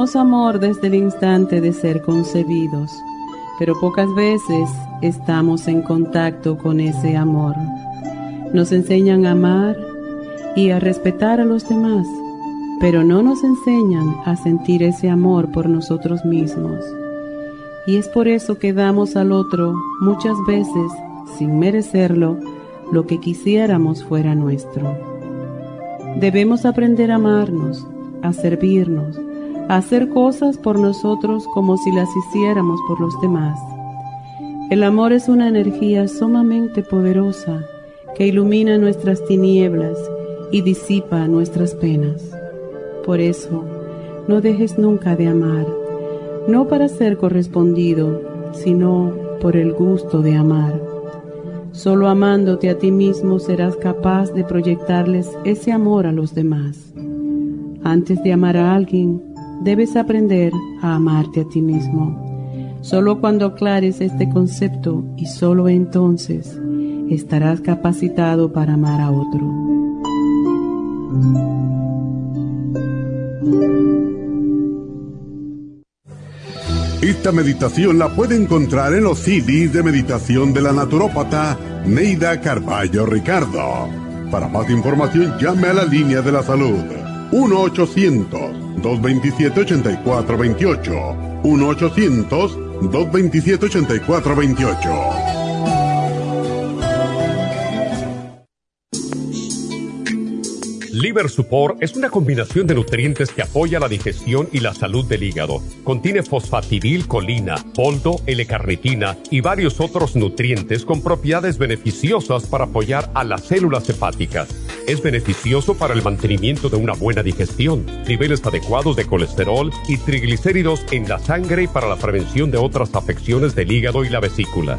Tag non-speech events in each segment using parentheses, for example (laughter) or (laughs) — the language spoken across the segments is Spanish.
Amor desde el instante de ser concebidos, pero pocas veces estamos en contacto con ese amor. Nos enseñan a amar y a respetar a los demás, pero no nos enseñan a sentir ese amor por nosotros mismos. Y es por eso que damos al otro muchas veces, sin merecerlo, lo que quisiéramos fuera nuestro. Debemos aprender a amarnos, a servirnos, hacer cosas por nosotros como si las hiciéramos por los demás. El amor es una energía sumamente poderosa que ilumina nuestras tinieblas y disipa nuestras penas. Por eso, no dejes nunca de amar, no para ser correspondido, sino por el gusto de amar. Solo amándote a ti mismo serás capaz de proyectarles ese amor a los demás. Antes de amar a alguien, debes aprender a amarte a ti mismo. Solo cuando aclares este concepto y solo entonces estarás capacitado para amar a otro. Esta meditación la puede encontrar en los CDs de meditación de la naturópata Neida Carballo Ricardo. Para más información llame a la línea de la salud 1 800 227-8428. 1-800-227-8428. Liver Support es una combinación de nutrientes que apoya la digestión y la salud del hígado. Contiene colina, poldo, L-carnitina y varios otros nutrientes con propiedades beneficiosas para apoyar a las células hepáticas. Es beneficioso para el mantenimiento de una buena digestión, niveles adecuados de colesterol y triglicéridos en la sangre y para la prevención de otras afecciones del hígado y la vesícula.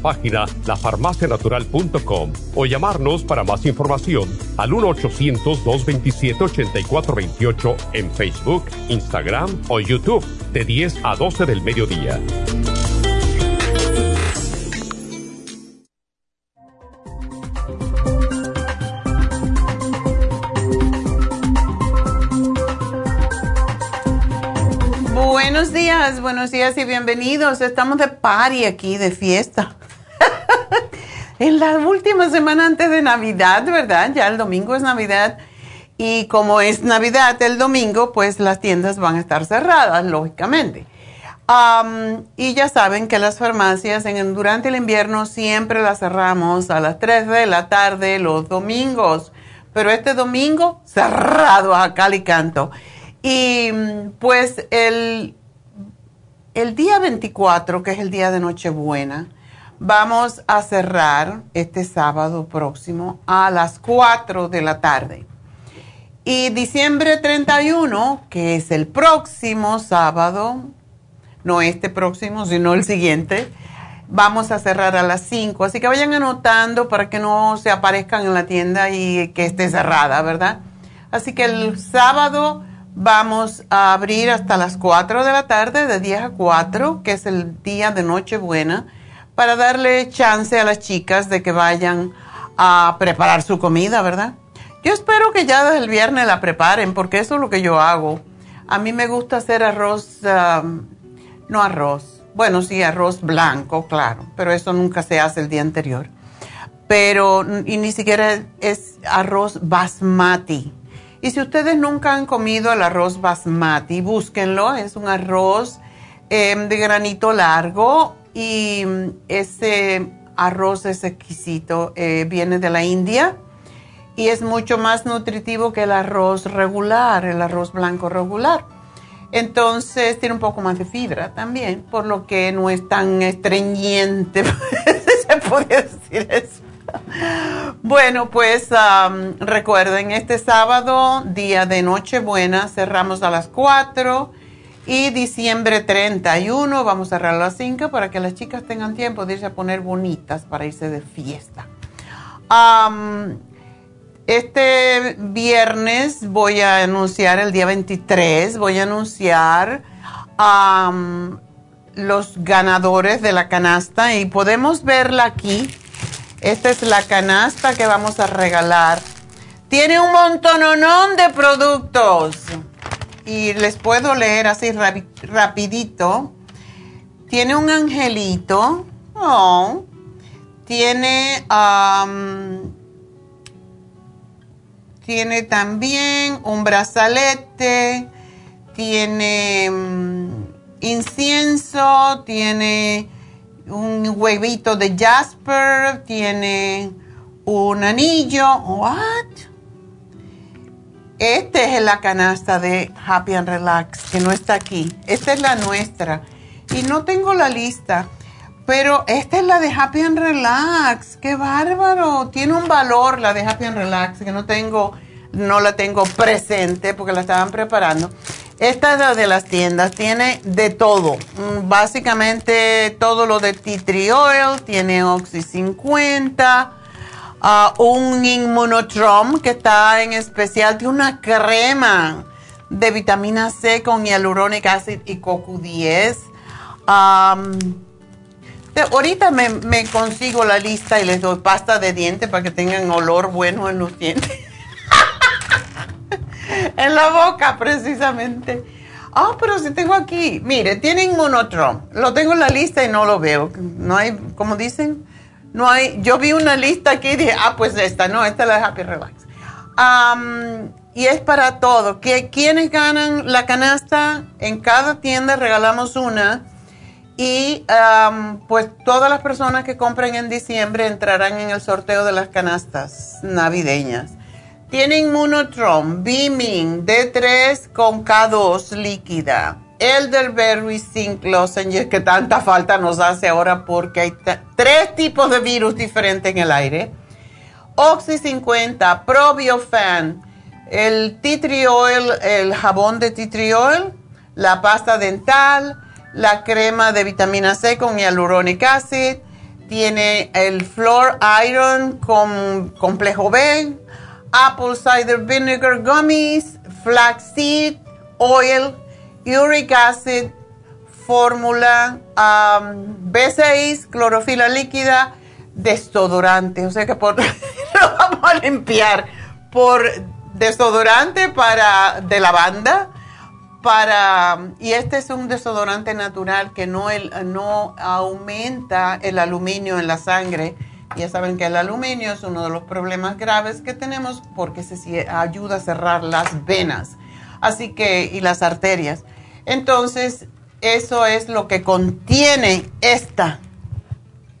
página lafarmacianatural.com o llamarnos para más información al 1-800-227-8428 en Facebook, Instagram o YouTube de 10 a 12 del mediodía. Buenos días, buenos días y bienvenidos. Estamos de party aquí, de fiesta. En la última semana antes de Navidad, ¿verdad? Ya el domingo es Navidad. Y como es Navidad el domingo, pues las tiendas van a estar cerradas, lógicamente. y ya saben que las farmacias durante el invierno siempre las cerramos a las 3 de la tarde los domingos. Pero este domingo cerrado a cal y canto. Y pues el, el día 24, que es el día de Nochebuena, vamos a cerrar este sábado próximo a las 4 de la tarde. Y diciembre 31, que es el próximo sábado, no este próximo, sino el siguiente, vamos a cerrar a las 5. Así que vayan anotando para que no se aparezcan en la tienda y que esté cerrada, ¿verdad? Así que el sábado Vamos a abrir hasta las 4 de la tarde, de 10 a 4, que es el día de Nochebuena, para darle chance a las chicas de que vayan a preparar su comida, ¿verdad? Yo espero que ya desde el viernes la preparen, porque eso es lo que yo hago. A mí me gusta hacer arroz, no arroz, Bueno, sí, arroz blanco, claro, pero eso nunca se hace el día anterior. Pero, y ni siquiera es arroz basmati. Y si ustedes nunca han comido el arroz basmati, búsquenlo. Es un arroz em, de granito largo y ese arroz es exquisito. Eh, viene de la India y es mucho más nutritivo que el arroz regular, el arroz blanco regular. Entonces tiene un poco más de fibra también, por lo que no es tan estreñiente, (laughs) se puede decir eso. Bueno, pues recuerden, este sábado, día de Nochebuena, cerramos a las 4 y diciembre 31 vamos a cerrar a las 5 para que las chicas tengan tiempo de irse a poner bonitas para irse de fiesta. Este viernes voy a anunciar, el día 23, voy a anunciar los ganadores de la canasta y podemos verla aquí. Esta es la canasta que vamos a regalar. Tiene un montononón de productos y les puedo leer así rapidito. Tiene un angelito. Oh. Tiene tiene también un brazalete, tiene mm, incienso, tiene un huevito de Jasper, tiene un anillo. ¿What? Esta es la canasta de Happy and Relax, que no está aquí. Esta es la nuestra. Y no tengo la lista. Pero esta es la de Happy and Relax. ¡Qué bárbaro! Tiene un valor la de Happy and Relax que no tengo, no la tengo presente porque la estaban preparando. Esta es la de las tiendas, tiene de todo. Mm, básicamente todo lo de tea tree oil, tiene Oxy 50, un Immunotrom que está en especial, tiene una crema de vitamina C con hialuronic acid y CoQ10. Ahorita me, consigo la lista y les doy pasta de dientes para que tengan olor bueno en los dientes. (laughs) en la boca, precisamente. Ah, pero si tengo aquí, mire, tienen monotron. Lo tengo en la lista y no lo veo. No hay, como dicen, no hay. Yo vi una lista aquí y dije, ah, pues esta, no, esta es la de Happy Relax. y es para todo. ¿Quiénes ganan la canasta? En cada tienda regalamos una y pues todas las personas que compren en diciembre entrarán en el sorteo de las canastas navideñas. Tienen Monotron, Beaming, D3 con K2 líquida, Elderberry Zinc Lozenges, que tanta falta nos hace ahora porque hay tres tipos de virus diferentes en el aire. Oxy 50, Probiofan, el tea oil, el jabón de tea oil, la pasta dental, la crema de vitamina C con hyaluronic acid, tiene el Floor Iron con complejo B, Apple Cider Vinegar Gummies, Flaxseed Oil, Uric Acid, fórmula um, B6, clorofila líquida, desodorante. O sea que por, (laughs) lo vamos a limpiar por desodorante para de lavanda para, y este es un desodorante natural que no, el, no aumenta el aluminio en la sangre. Ya saben que el aluminio es uno de los problemas graves que tenemos porque se ayuda a cerrar las venas, así que y las arterias. Entonces, eso es lo que contiene esta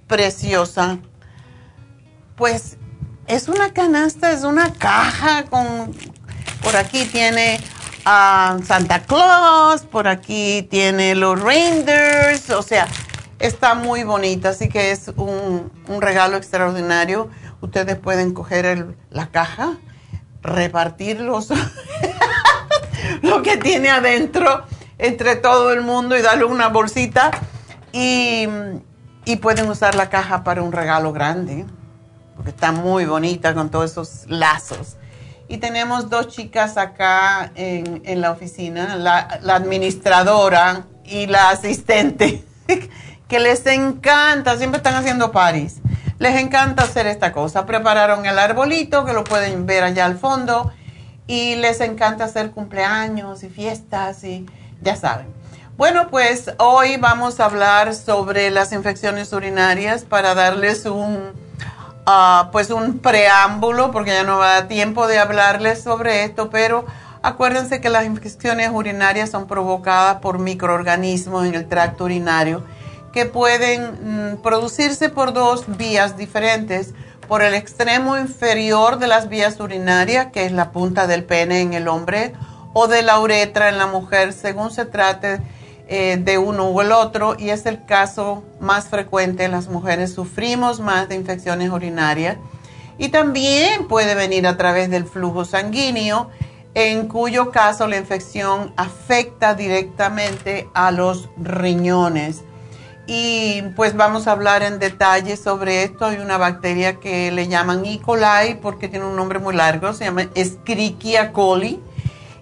preciosa. Pues es una canasta, es una caja con por aquí tiene a Santa Claus, por aquí tiene los reindeers, o sea, está muy bonita, así que es un, regalo extraordinario. Ustedes pueden coger la caja, repartirlos, (laughs) (laughs) lo que tiene adentro entre todo el mundo y darle una bolsita y, pueden usar la caja para un regalo grande, porque está muy bonita con todos esos lazos. Y tenemos dos chicas acá en, la oficina, la, administradora y la asistente, (laughs) que les encanta, siempre están haciendo paris. Les encanta hacer esta cosa. Prepararon el arbolito, que lo pueden ver allá al fondo, y les encanta hacer cumpleaños y fiestas y ya saben. Bueno, pues hoy vamos a hablar sobre las infecciones urinarias para darles un, ah, pues un preámbulo, porque ya no va a dar tiempo de hablarles sobre esto, pero acuérdense que las infecciones urinarias son provocadas por microorganismos en el tracto urinario que pueden mm, producirse por dos vías diferentes, por el extremo inferior de las vías urinarias, que es la punta del pene en el hombre, o de la uretra en la mujer, según se trate eh, de uno u el otro y es el caso más frecuente en las mujeres. Sufrimos más de infecciones urinarias y también puede venir a través del flujo sanguíneo, en cuyo caso la infección afecta directamente a los riñones. Y pues vamos a hablar en detalle sobre esto. Hay una bacteria que le llaman E. coli porque tiene un nombre muy largo, se llama Escherichia coli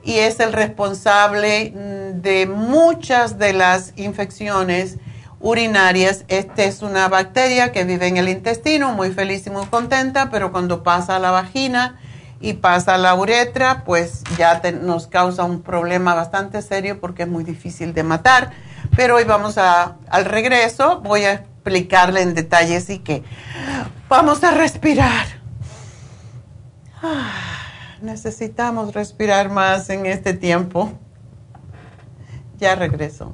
y es el responsable mm, de muchas de las infecciones urinarias. Esta es una bacteria que vive en el intestino, muy feliz y muy contenta, pero cuando pasa a la vagina y pasa a la uretra, pues ya nos causa un problema bastante serio porque es muy difícil de matar. Pero hoy vamos a, al regreso, voy a explicarle en detalle, así que vamos a respirar. Ah necesitamos respirar más en este tiempo. Ya regreso.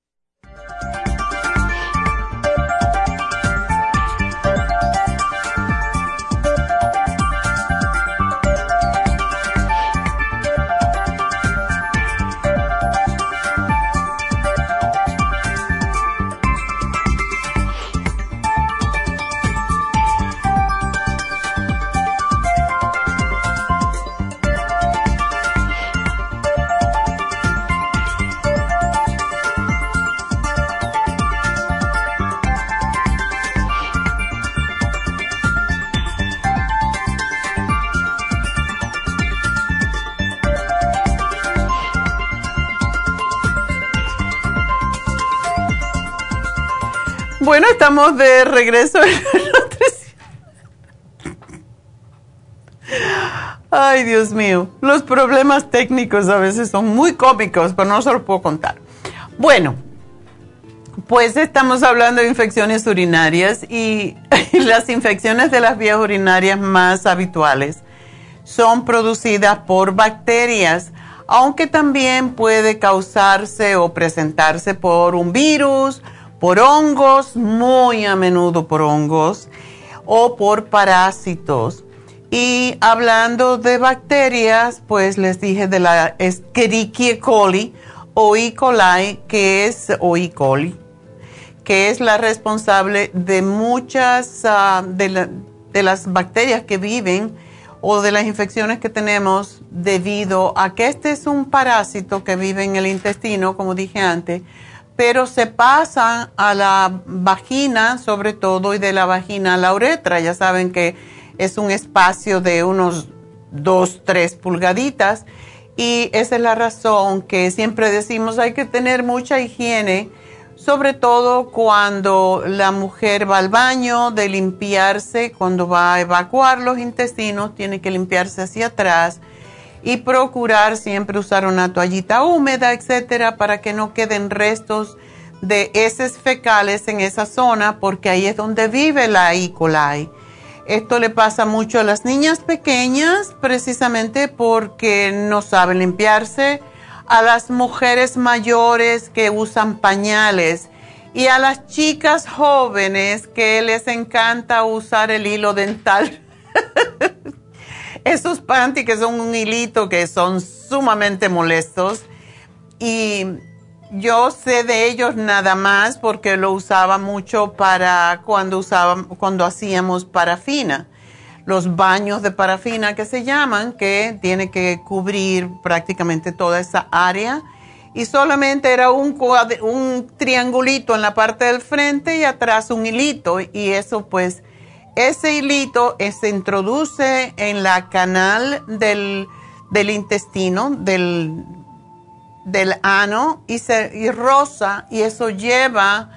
De regreso en Ay, Dios mío. Los problemas técnicos a veces son muy cómicos, pero no se los puedo contar. Bueno, pues estamos hablando de infecciones urinarias y (laughs) las infecciones de las vías urinarias más habituales son producidas por bacterias, aunque también puede causarse o presentarse por un virus, por hongos, muy a menudo por hongos, o por parásitos. Y hablando de bacterias, pues les dije de la Escherichia coli o E. coli, que es o E. coli, que es la responsable de muchas ah, de, de las bacterias que viven o de las infecciones que tenemos debido a que este es un parásito que vive en el intestino, como dije antes, pero se pasan a la vagina sobre todo y de la vagina a la uretra. Ya saben que es un espacio de unos 2, 3 pulgaditas y esa es la razón que siempre decimos hay que tener mucha higiene, sobre todo cuando la mujer va al baño, de limpiarse, cuando va a evacuar los intestinos, tiene que limpiarse hacia atrás y procurar siempre usar una toallita húmeda, etcétera, para que no queden restos de heces fecales en esa zona, porque ahí es donde vive la E. coli. Esto le pasa mucho a las niñas pequeñas precisamente porque no saben limpiarse, a las mujeres mayores que usan pañales y a las chicas jóvenes que les encanta usar el hilo dental. (laughs) Esos panties que son un hilito que son sumamente molestos y yo sé de ellos nada más porque lo usaba mucho para cuando usaba, cuando hacíamos parafina. Los baños de parafina que se llaman, que tiene que cubrir prácticamente toda esa área. Y solamente era un, un triangulito en la parte del frente y atrás un hilito. Y eso pues, ese hilito se introduce en la canal del, del intestino, del del ano y, se, y rosa y eso lleva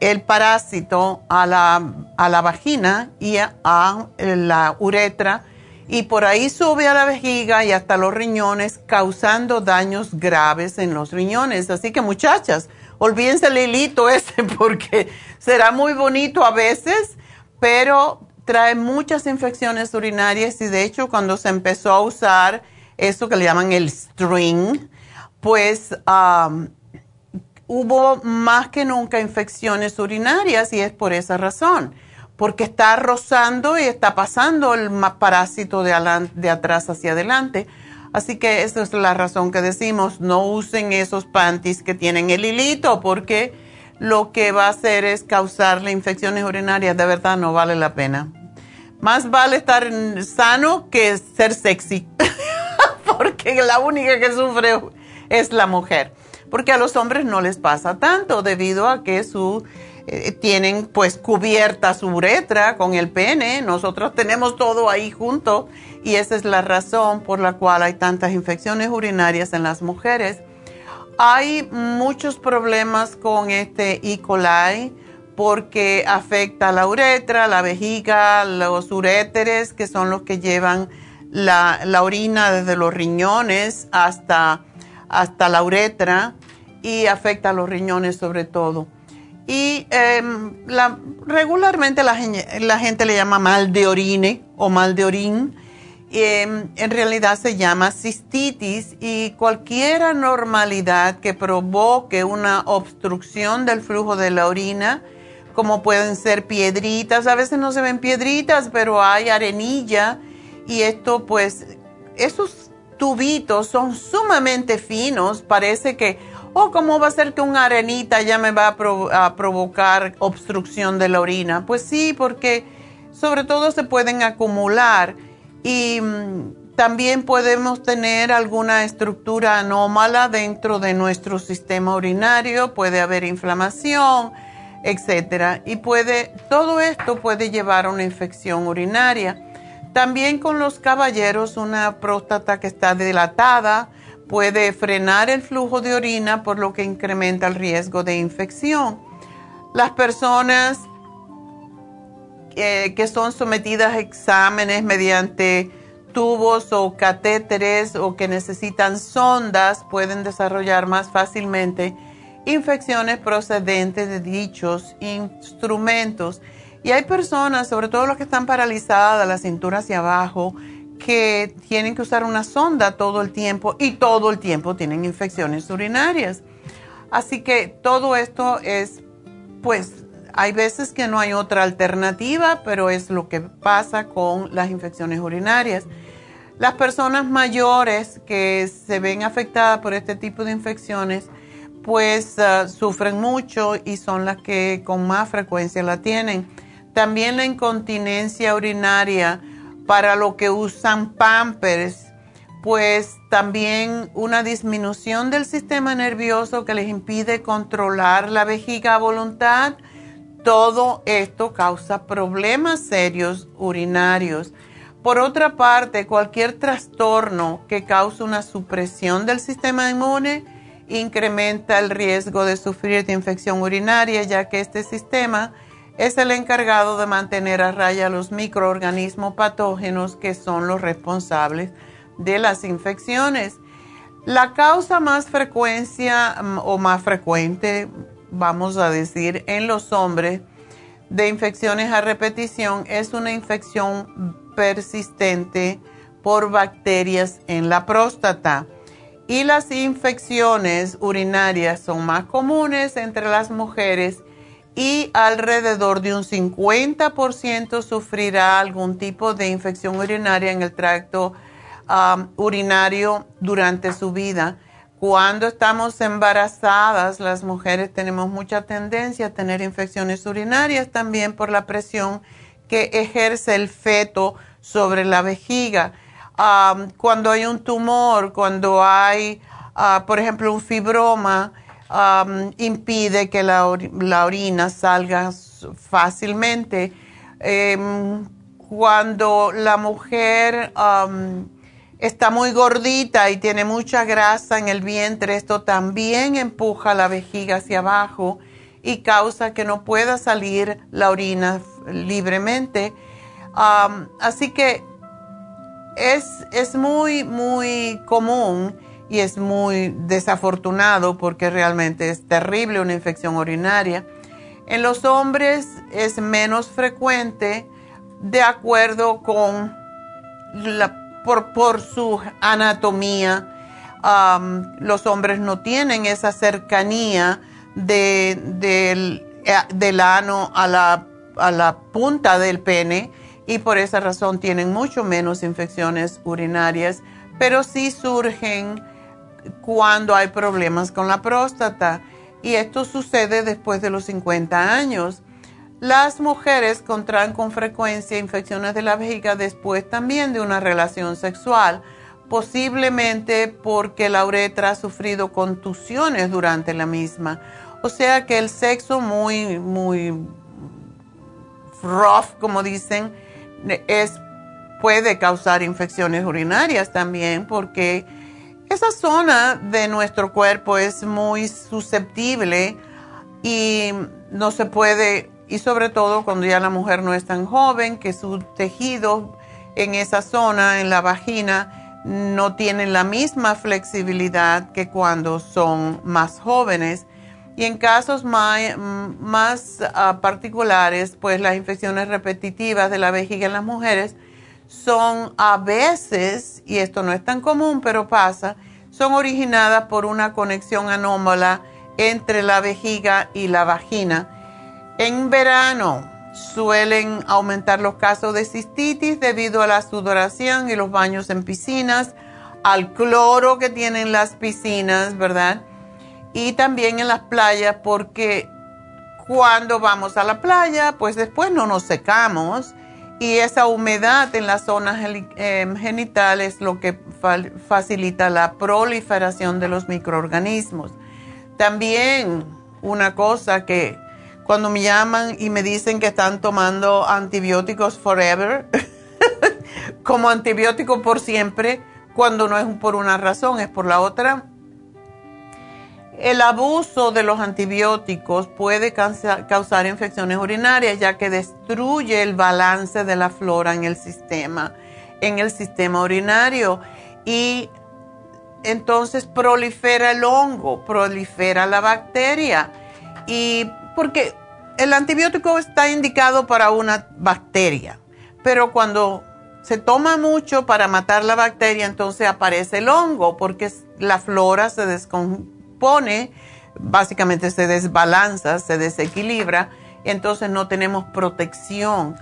el parásito a la, a la vagina y a, la uretra y por ahí sube a la vejiga y hasta los riñones causando daños graves en los riñones. Así que muchachas, olvídense el hilito (laughs) ese porque será muy bonito a veces, pero trae muchas infecciones urinarias y de hecho cuando se empezó a usar eso que le llaman el string, pues hubo más que nunca infecciones urinarias y es por esa razón, porque está rozando y está pasando el parásito de, atrás hacia adelante. Así que esa es la razón que decimos, no usen esos panties que tienen el hilito porque lo que va a hacer es causarle infecciones urinarias, de verdad no vale la pena. Más vale estar sano que ser sexy, (laughs) porque la única que sufre es la mujer. Porque a los hombres no les pasa tanto debido a que su, eh, tienen pues cubierta su uretra con el pene. Nosotros tenemos todo ahí junto y esa es la razón por la cual hay tantas infecciones urinarias en las mujeres. Hay muchos problemas con este E. coli porque afecta la uretra, la vejiga, los uréteres, que son los que llevan la, la orina desde los riñones hasta hasta la uretra y afecta a los riñones sobre todo. Y em, regularmente la, gente le llama mal de orine o mal de orín. Em, en realidad se llama cistitis y cualquier anormalidad que provoque una obstrucción del flujo de la orina, como pueden ser piedritas, a veces no se ven piedritas, pero hay arenilla y esto pues, esos tubitos son sumamente finos, parece que, oh, ¿cómo va a ser que una arenita ya me va a, provocar obstrucción de la orina? Pues sí, porque sobre todo se pueden acumular y mm, también podemos tener alguna estructura anómala dentro de nuestro sistema urinario, puede haber inflamación, etcétera, y puede todo esto puede llevar a una infección urinaria. También con los caballeros, una próstata que está dilatada puede frenar el flujo de orina, por lo que incrementa el riesgo de infección. Las personas eh, que son sometidas a exámenes mediante tubos o catéteres o que necesitan sondas pueden desarrollar más fácilmente infecciones procedentes de dichos instrumentos. Y hay personas, sobre todo las que están paralizadas, la cintura hacia abajo, que tienen que usar una sonda todo el tiempo y todo el tiempo tienen infecciones urinarias. Así que todo esto es, pues, hay veces que no hay otra alternativa, pero es lo que pasa con las infecciones urinarias. Las personas mayores que se ven afectadas por este tipo de infecciones, pues ah, sufren mucho y son las que con más frecuencia la tienen. También la incontinencia urinaria para lo que usan pampers, pues también una disminución del sistema nervioso que les impide controlar la vejiga a voluntad. Todo esto causa problemas serios urinarios. Por otra parte, cualquier trastorno que cause una supresión del sistema inmune incrementa el riesgo de sufrir de infección urinaria, ya que este sistema es el encargado de mantener a raya los microorganismos patógenos que son los responsables de las infecciones. La causa más frecuencia mm, o más frecuente, vamos a decir, en los hombres de infecciones a repetición es una infección persistente por bacterias en la próstata. Y las infecciones urinarias son más comunes entre las mujeres y alrededor de un 50% sufrirá algún tipo de infección urinaria en el tracto um, urinario durante su vida. Cuando estamos embarazadas, las mujeres tenemos mucha tendencia a tener infecciones urinarias también por la presión que ejerce el feto sobre la vejiga. Cuando hay un tumor, cuando hay, uh, por ejemplo, un fibroma, impide que la, orina salga fácilmente. Em, cuando la mujer está muy gordita y tiene mucha grasa en el vientre, esto también empuja la vejiga hacia abajo y causa que no pueda salir la orina libremente. Así que es, es muy, muy común y es muy desafortunado porque realmente es terrible una infección urinaria. En los hombres es menos frecuente de acuerdo con la, por, su anatomía. los hombres no tienen esa cercanía de, del, eh, del ano a la, a la punta del pene y por esa razón tienen mucho menos infecciones urinarias, pero sí surgen cuando hay problemas con la próstata y esto sucede después de los 50 años. Las mujeres contraen con frecuencia infecciones de la vejiga después también de una relación sexual, posiblemente porque la uretra ha sufrido contusiones durante la misma. O sea que el sexo muy, muy rough, como dicen, es, puede causar infecciones urinarias también porque esa zona de nuestro cuerpo es muy susceptible y no se puede, y sobre todo cuando ya la mujer no es tan joven, que sus tejidos en esa zona, en la vagina, no tienen la misma flexibilidad que cuando son más jóvenes. Y en casos más, más ah, particulares, pues las infecciones repetitivas de la vejiga en las mujeres son a veces, y esto no es tan común, pero pasa, son originadas por una conexión anómala entre la vejiga y la vagina. En verano suelen aumentar los casos de cistitis debido a la sudoración y los baños en piscinas, al cloro que tienen las piscinas, ¿verdad? Y también en las playas porque cuando vamos a la playa, pues después no nos secamos y esa humedad en las zonas em, genitales es lo que facilita la proliferación de los microorganismos. También una cosa que cuando me llaman y me dicen que están tomando antibióticos forever, (laughs) como antibiótico por siempre, cuando no es por una razón, es por la otra, el abuso de los antibióticos puede causar infecciones urinarias ya que destruye el balance de la flora en el sistema, en el sistema urinario. Y entonces prolifera el hongo, prolifera la bacteria. Y porque el antibiótico está indicado para una bacteria, pero cuando se toma mucho para matar la bacteria, entonces aparece el hongo porque la flora se descompone pone, básicamente se desbalanza, se desequilibra, entonces no tenemos protección.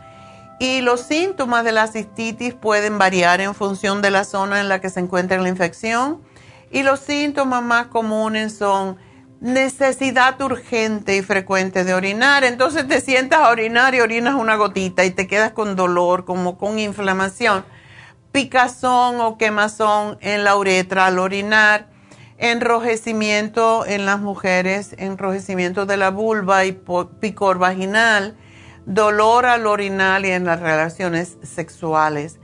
Y los síntomas de la cistitis pueden variar en función de la zona en la que se encuentra la infección. Y los síntomas más comunes son necesidad urgente y frecuente de orinar. Entonces te sientas a orinar y orinas una gotita y te quedas con dolor, como con inflamación. Picazón o quemazón en la uretra al orinar enrojecimiento en las mujeres, enrojecimiento de la vulva y picor vaginal, dolor al orinal y en las relaciones sexuales,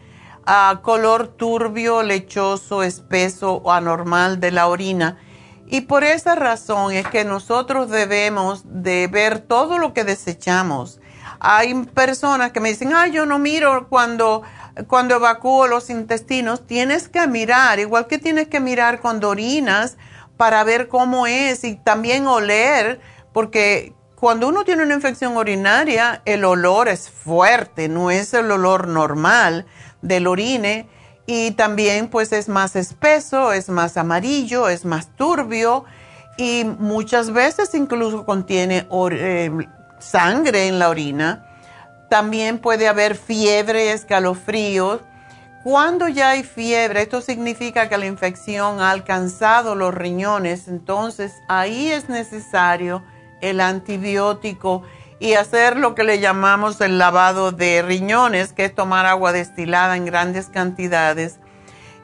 color turbio, lechoso, espeso o anormal de la orina. Y por esa razón es que nosotros debemos de ver todo lo que desechamos. Hay personas que me dicen, ay, yo no miro cuando cuando evacúo los intestinos, tienes que mirar, igual que tienes que mirar cuando orinas para ver cómo es y también oler, porque cuando uno tiene una infección urinaria, el olor es fuerte, no es el olor normal del orine y también pues es más espeso, es más amarillo, es más turbio y muchas veces incluso contiene eh, sangre en la orina. También puede haber fiebre, escalofríos. Cuando ya hay fiebre, esto significa que la infección ha alcanzado los riñones, entonces ahí es necesario el antibiótico y hacer lo que le llamamos el lavado de riñones, que es tomar agua destilada en grandes cantidades.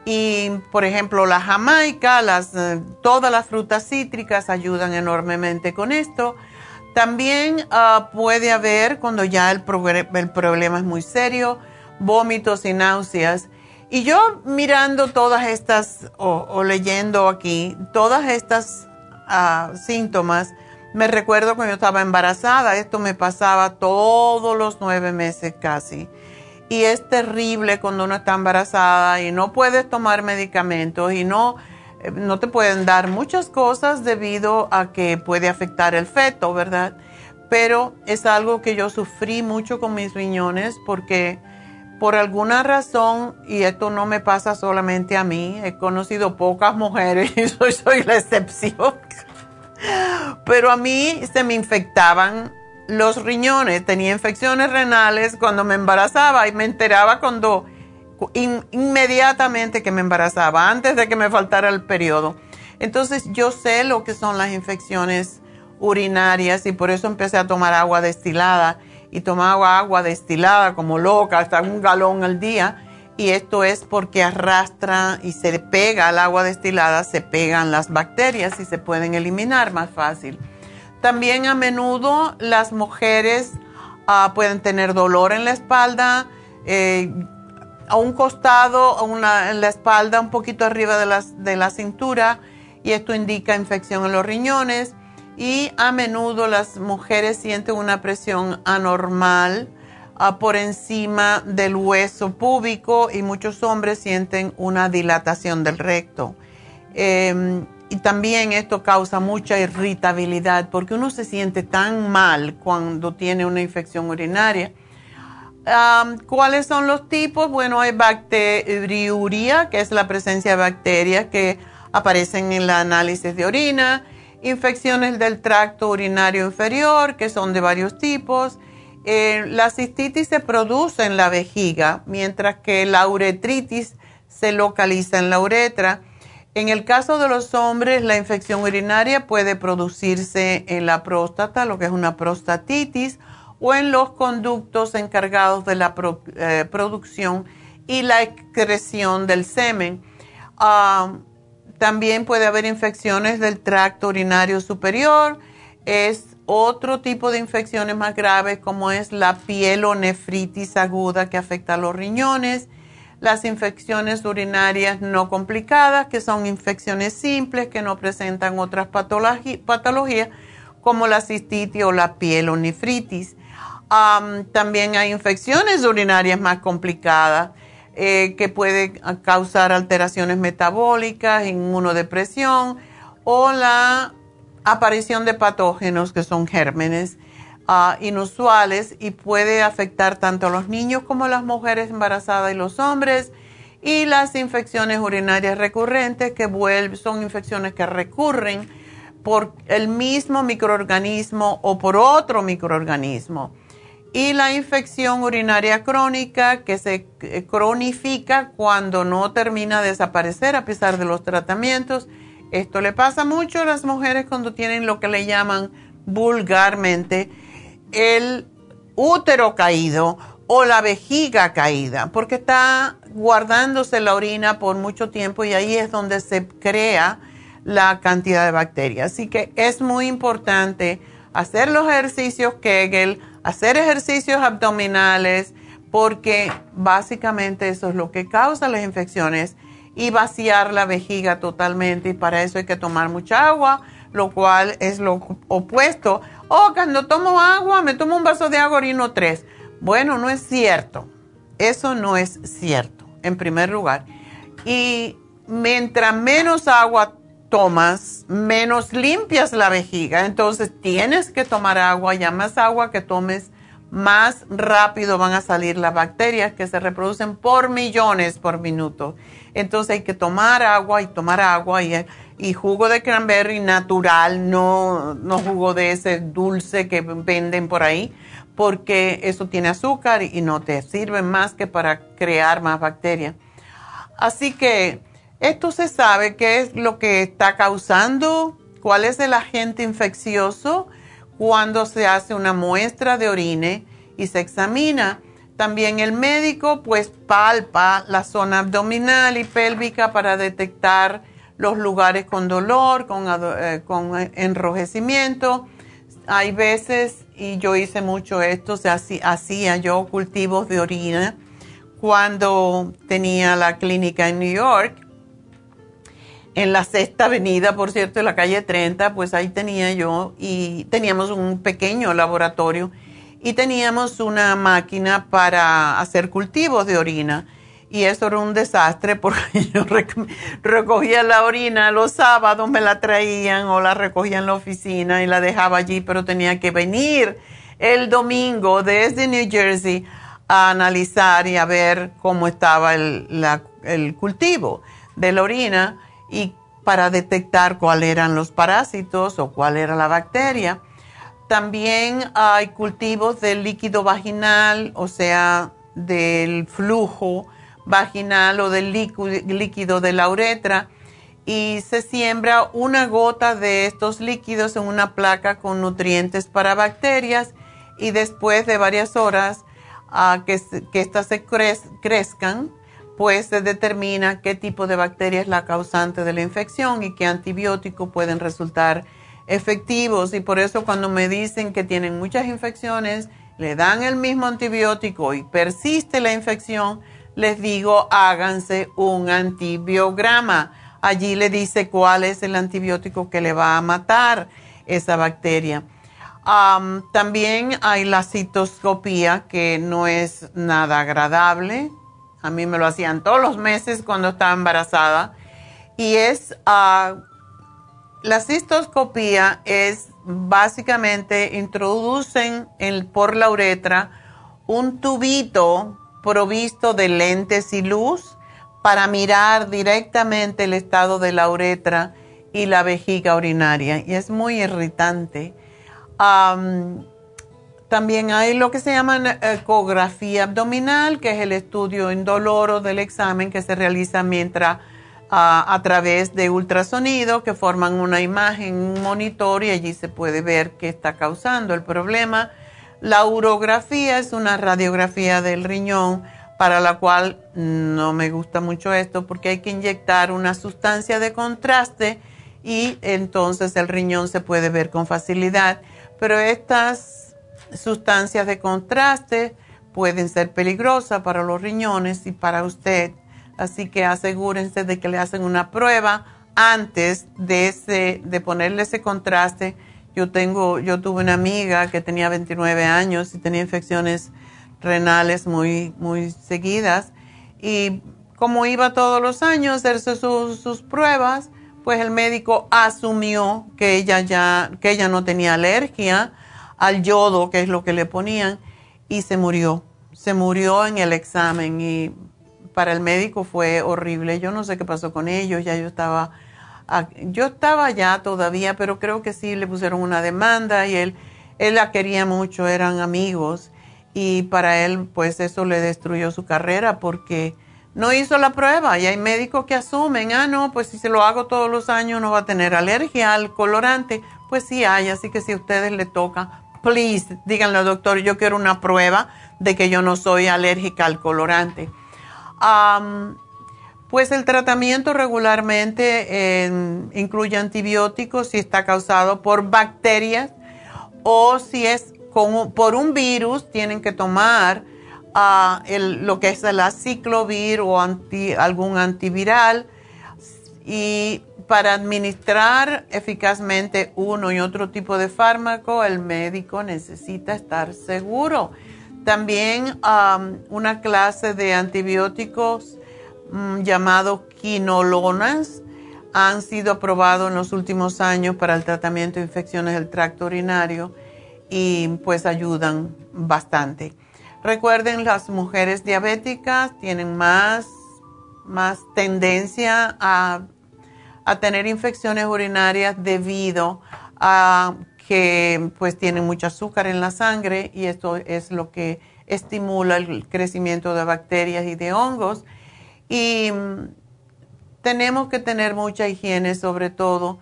Y, por ejemplo, la jamaica, las, eh, todas las frutas cítricas ayudan enormemente con esto. También ah, puede haber, cuando ya el, problema es muy serio, vómitos y náuseas. Y yo mirando todas estas, o, leyendo aquí, todas estas uh, síntomas, me recuerdo cuando yo estaba embarazada, esto me pasaba todos los nueve meses casi. Y es terrible cuando uno está embarazada y no puedes tomar medicamentos y no, eh, no te pueden dar muchas cosas debido a que puede afectar el feto, ¿verdad? Pero es algo que yo sufrí mucho con mis riñones porque por alguna razón, y esto no me pasa solamente a mí, he conocido pocas mujeres (laughs) y soy, soy la excepción pero a mí se me infectaban los riñones, tenía infecciones renales cuando me embarazaba y me enteraba cuando inmediatamente que me embarazaba, antes de que me faltara el periodo. Entonces yo sé lo que son las infecciones urinarias y por eso empecé a tomar agua destilada. Y tomaba agua destilada como loca, hasta un galón al día y esto es porque arrastra y se pega al agua destilada, se pegan las bacterias y se pueden eliminar más fácil. También a menudo las mujeres ah, pueden tener dolor en la espalda, eh, a un costado, en la espalda, un poquito arriba de, de la cintura, y esto indica infección en los riñones. Y a menudo las mujeres sienten una presión anormal por encima del hueso púbico y muchos hombres sienten una dilatación del recto. Em, y también esto causa mucha irritabilidad porque uno se siente tan mal cuando tiene una infección urinaria. ¿Cuáles son los tipos? Bueno, hay bacteriuria, que es la presencia de bacterias que aparecen en el análisis de orina, infecciones del tracto urinario inferior, que son de varios tipos, eh, la cistitis se produce en la vejiga, mientras que la uretritis se localiza en la uretra. En el caso de los hombres, la infección urinaria puede producirse en la próstata, lo que es una prostatitis, o en los conductos encargados de la eh, producción y la excreción del semen. Ah, también puede haber infecciones del tracto urinario superior. Es otro tipo de infecciones más graves como es la pielonefritis aguda que afecta a los riñones, las infecciones urinarias no complicadas que son infecciones simples que no presentan otras patologías como la cistitis o la pielonefritis. también hay infecciones urinarias más complicadas eh, que pueden causar alteraciones metabólicas, inmunodepresión o la aparición de patógenos que son gérmenes ah, inusuales y puede afectar tanto a los niños como a las mujeres embarazadas y los hombres. Y las infecciones urinarias recurrentes que vuelven, son infecciones que recurren por el mismo microorganismo o por otro microorganismo. Y la infección urinaria crónica que se eh, cronifica cuando no termina de desaparecer a pesar de los tratamientos esto le pasa mucho a las mujeres cuando tienen lo que le llaman vulgarmente el útero caído o la vejiga caída, porque está guardándose la orina por mucho tiempo y ahí es donde se crea la cantidad de bacterias. Así que es muy importante hacer los ejercicios Kegel, hacer ejercicios abdominales, porque básicamente eso es lo que causa las infecciones y vaciar la vejiga totalmente y para eso hay que tomar mucha agua, lo cual es lo opuesto. Oh, cuando tomo agua, me tomo un vaso de agua orino tres. Bueno, no es cierto. Eso no es cierto, en primer lugar. Y mientras menos agua tomas, menos limpias la vejiga. Entonces tienes que tomar agua, ya más agua que tomes, más rápido van a salir las bacterias que se reproducen por millones por minuto. Entonces hay que tomar agua y tomar agua y, jugo de cranberry natural, no, no jugo de ese dulce que venden por ahí, porque eso tiene azúcar y no te sirve más que para crear más bacterias. Así que esto se sabe qué es lo que está causando, cuál es el agente infeccioso cuando se hace una muestra de orine y se examina. También el médico pues palpa la zona abdominal y pélvica para detectar los lugares con dolor, con, eh, enrojecimiento. Hay veces, y yo hice mucho esto, se hacía yo cultivos de orina cuando tenía la clínica en New York en la sexta avenida, por cierto, en la calle 30, pues ahí tenía yo y teníamos un pequeño laboratorio y teníamos una máquina para hacer cultivos de orina. Y eso era un desastre porque (laughs) yo recogía la orina los sábados, me la traían o la recogía en la oficina y la dejaba allí, pero tenía que venir el domingo desde New Jersey a analizar y a ver cómo estaba el, el cultivo de la orina y para detectar cuáles eran los parásitos o cuál era la bacteria. También hay cultivos del líquido vaginal, o sea, del flujo vaginal o del líquido de la uretra y se siembra una gota de estos líquidos en una placa con nutrientes para bacterias y después de varias horas a que, que éstas se crezcan, pues se determina qué tipo de bacteria es la causante de la infección y qué antibióticos pueden resultar efectivos. Y por eso cuando me dicen que tienen muchas infecciones, le dan el mismo antibiótico y persiste la infección, les digo háganse un antibiograma. Allí le dice cuál es el antibiótico que le va a matar esa bacteria. también hay la citoscopía, que no es nada agradable a mí me lo hacían todos los meses cuando estaba embarazada. Y es, ah, la cistoscopía es básicamente introducen por la uretra un tubito provisto de lentes y luz para mirar directamente el estado de la uretra y la vejiga urinaria. Y es muy irritante. También hay lo que se llama ecografía abdominal, que es el estudio indoloro del examen que se realiza mientras ah, a través de ultrasonido que forman una imagen, un monitor y allí se puede ver qué está causando el problema. La urografía es una radiografía del riñón para la cual no me gusta mucho esto porque hay que inyectar una sustancia de contraste y entonces el riñón se puede ver con facilidad. Pero estas sustancias de contraste pueden ser peligrosas para los riñones y para usted. Así que asegúrense de que le hacen una prueba antes de, ese, de ponerle ese contraste. Yo, tengo, yo tuve una amiga que tenía 29 años y tenía infecciones renales muy, muy seguidas. Y como iba todos los años a hacerse sus, sus pruebas, pues el médico asumió que ella ya, que ella no tenía alergia al yodo, que es lo que le ponían, y se murió. Se murió en el examen y para el médico fue horrible. Yo no sé qué pasó con ellos, ya yo estaba, yo estaba ya todavía, pero creo que sí le pusieron una demanda y él, él la quería mucho, eran amigos y para él pues eso le destruyó su carrera porque no hizo la prueba y hay médicos que asumen, ah, no, pues si se lo hago todos los años no va a tener alergia al colorante. Pues sí hay, así que si a ustedes le toca, please, díganle doctor, yo quiero una prueba de que yo no soy alérgica al colorante. pues el tratamiento regularmente incluye antibióticos si está causado por bacterias o si es por un virus, tienen que tomar ah, lo que es el aciclovir o algún antiviral y para administrar eficazmente uno y otro tipo de fármaco, el médico necesita estar seguro. También una clase de antibióticos mm, llamado quinolonas han sido aprobados en los últimos años para el tratamiento de infecciones del tracto urinario y pues ayudan bastante. Recuerden, las mujeres diabéticas tienen más, más tendencia a, a tener infecciones urinarias debido a que pues tienen mucho azúcar en la sangre y esto es lo que estimula el crecimiento de bacterias y de hongos. Y mm, tenemos que tener mucha higiene, sobre todo.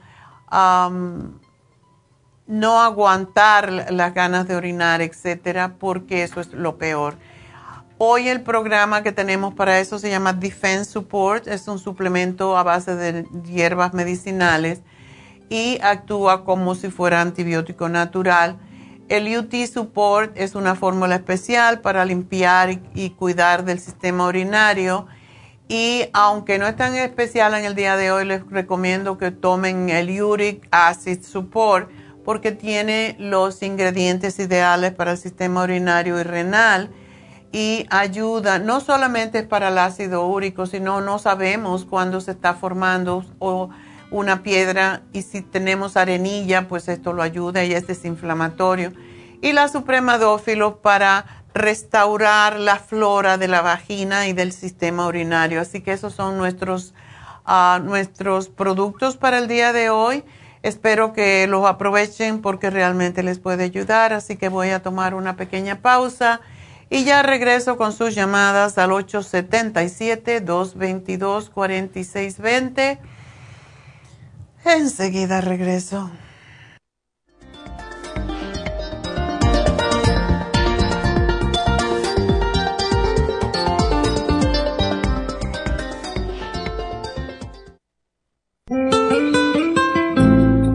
no aguantar las ganas de orinar, etcétera, porque eso es lo peor. Hoy el programa que tenemos para eso se llama Defense Support, es un suplemento a base de hierbas medicinales y actúa como si fuera antibiótico natural. El UT Support es una fórmula especial para limpiar y, cuidar del sistema urinario. Y aunque no es tan especial en el día de hoy, les recomiendo que tomen el Uric Acid Support porque tiene los ingredientes ideales para el sistema urinario y renal y ayuda, no solamente para el ácido úrico, sino no sabemos cuándo se está formando o una piedra y si tenemos arenilla, pues esto lo ayuda y es desinflamatorio. Y la Suprema Dófilo para restaurar la flora de la vagina y del sistema urinario. Así que esos son nuestros, ah, nuestros productos para el día de hoy. Espero que los aprovechen porque realmente les puede ayudar. Así que voy a tomar una pequeña pausa y ya regreso con sus llamadas al 877-222-4620 Enseguida regreso.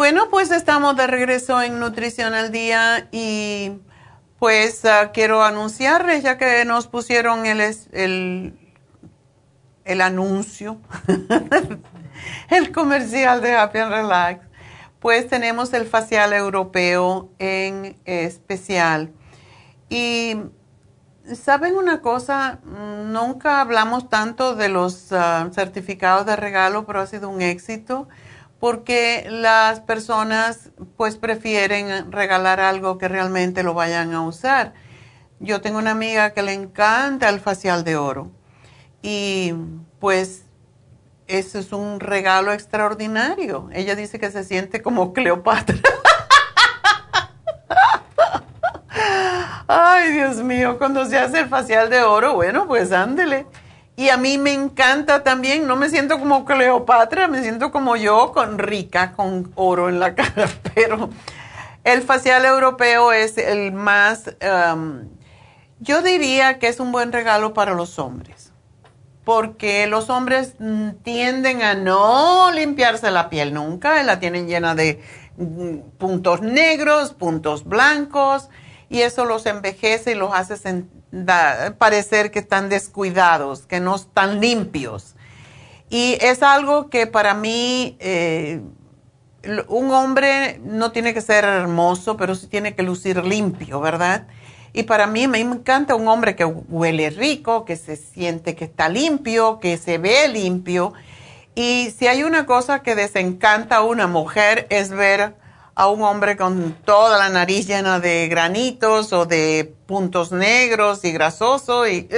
Bueno, pues estamos de regreso en Nutrición al Día y pues ah, quiero anunciarles, ya que nos pusieron el, el, el anuncio, (laughs) el comercial de Happy and Relax, pues tenemos el facial europeo en especial. Y saben una cosa, nunca hablamos tanto de los ah, certificados de regalo, pero ha sido un éxito porque las personas pues prefieren regalar algo que realmente lo vayan a usar. Yo tengo una amiga que le encanta el facial de oro y pues eso es un regalo extraordinario. Ella dice que se siente como Cleopatra. (laughs) Ay, Dios mío, cuando se hace el facial de oro, bueno, pues ándele. Y a mí me encanta también, no me siento como Cleopatra, me siento como yo, con rica, con oro en la (laughs) cara, pero el facial europeo es el más, um, yo diría que es un buen regalo para los hombres, porque los hombres mm, tienden a no limpiarse la piel nunca, la tienen llena de mm, puntos negros, puntos blancos, y eso los envejece y los hace parecer que están descuidados, que no están limpios. Y es algo que para mí, eh, un hombre no tiene que ser hermoso, pero sí tiene que lucir limpio, ¿verdad? Y para mí me encanta un hombre que huele rico, que se siente que está limpio, que se ve limpio. Y si hay una cosa que desencanta a una mujer es ver a un hombre con toda la nariz llena de granitos o de puntos negros y grasoso y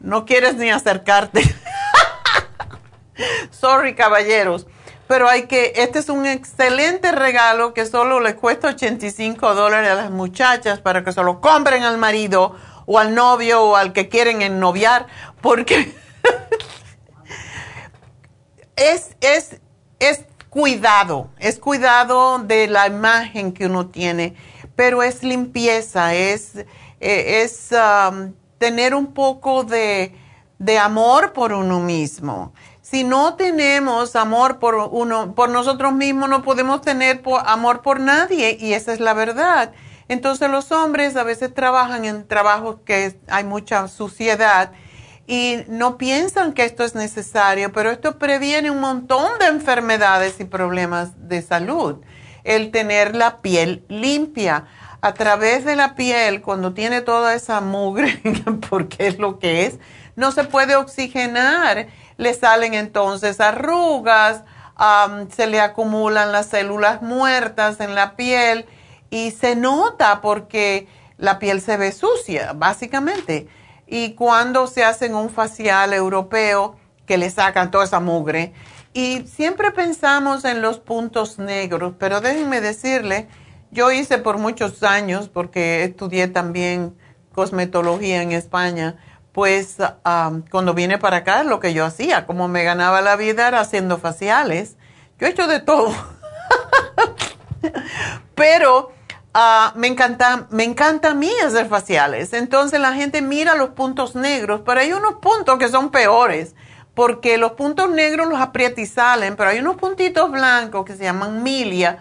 no quieres ni acercarte. (laughs) Sorry, caballeros. Pero hay que, este es un excelente regalo que solo le cuesta 85 dólares a las muchachas para que se lo compren al marido o al novio o al que quieren ennoviar, porque (laughs) es, es, es cuidado, es cuidado de la imagen que uno tiene, pero es limpieza, es, e, es um, tener un poco de, de, amor por uno mismo. Si no tenemos amor por uno, por nosotros mismos, no podemos tener amor por nadie, y esa es la verdad. Entonces los hombres a veces trabajan en trabajos que hay mucha suciedad y no piensan que esto es necesario, pero esto previene un montón de enfermedades y problemas de salud. El tener la piel limpia. A través de la piel, cuando tiene toda esa mugre, (laughs) porque es lo que es, no se puede oxigenar. Le salen entonces arrugas, se le acumulan las células muertas en la piel y se nota porque la piel se ve sucia, básicamente. Y cuando se hacen un facial europeo, que le sacan toda esa mugre, y siempre pensamos en los puntos negros, pero déjenme decirle, yo hice por muchos años, porque estudié también cosmetología en España, pues cuando vine para acá, lo que yo hacía, como me ganaba la vida era haciendo faciales. Yo he hecho de todo. (laughs) pero Ah, me encanta, me encanta a mí hacer faciales. Entonces la gente mira los puntos negros, pero hay unos puntos que son peores, porque los puntos negros los aprieta salen, pero hay unos puntitos blancos que se llaman milia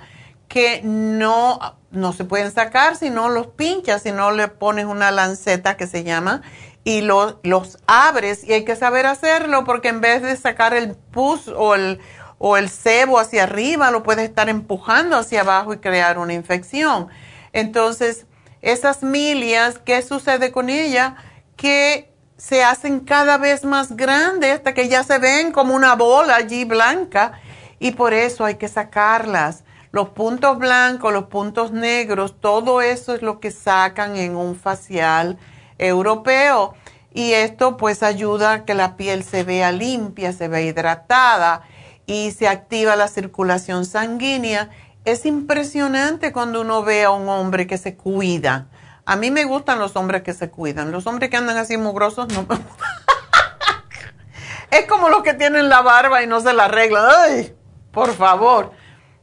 que no, no se pueden sacar si no los pinchas, si no le pones una lanceta que se llama y los, los abres y hay que saber hacerlo porque en vez de sacar el pus o el, o el sebo hacia arriba, lo puedes estar empujando hacia abajo y crear una infección. Entonces, esas milias, ¿qué sucede con ella? Que se hacen cada vez más grandes hasta que ya se ven como una bola allí blanca y por eso hay que sacarlas. Los puntos blancos, los puntos negros, todo eso es lo que sacan en un facial europeo. Y esto pues ayuda a que la piel se vea limpia, se vea hidratada y se activa la circulación sanguínea es impresionante cuando uno ve a un hombre que se cuida. A mí me gustan los hombres que se cuidan. Los hombres que andan así mugrosos no (laughs) Es como los que tienen la barba y no se la arreglan. Ay, por favor.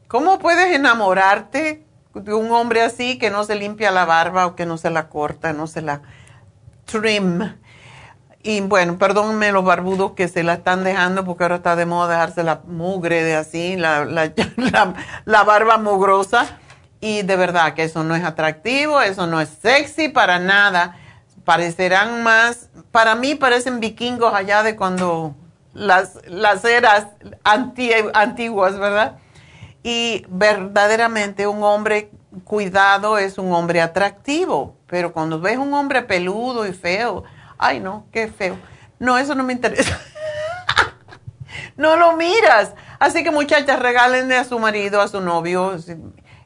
¿Cómo puedes enamorarte de un hombre así que no se limpia la barba o que no se la corta, no se la trim? Y bueno, perdónenme los barbudos que se la están dejando porque ahora está de moda dejarse la mugre de así, (laughs) la, la, barba mugrosa. Y de verdad que eso no es atractivo, eso no es sexy para nada. Parecerán más, para mí parecen vikingos allá de cuando las, las eras antiguas, ¿verdad? Y verdaderamente un hombre cuidado es un hombre atractivo, pero cuando ves un hombre peludo y feo, ay no, qué feo. No, eso no me interesa. (laughs) no lo miras. Así que muchachas, regálenle a su marido, a su novio.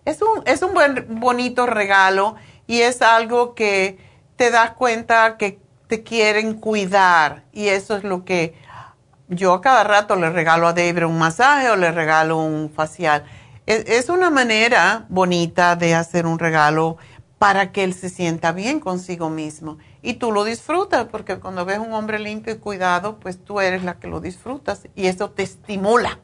Es un, es un buen, bonito regalo y es algo que te das cuenta que te quieren cuidar. Y eso es lo que yo a cada rato le regalo a David un masaje o le regalo un facial. Es, es una manera bonita de hacer un regalo para que él se sienta bien consigo mismo. Y tú lo disfrutas, porque cuando ves un hombre limpio y cuidado, pues tú eres la que lo disfrutas y eso te estimula,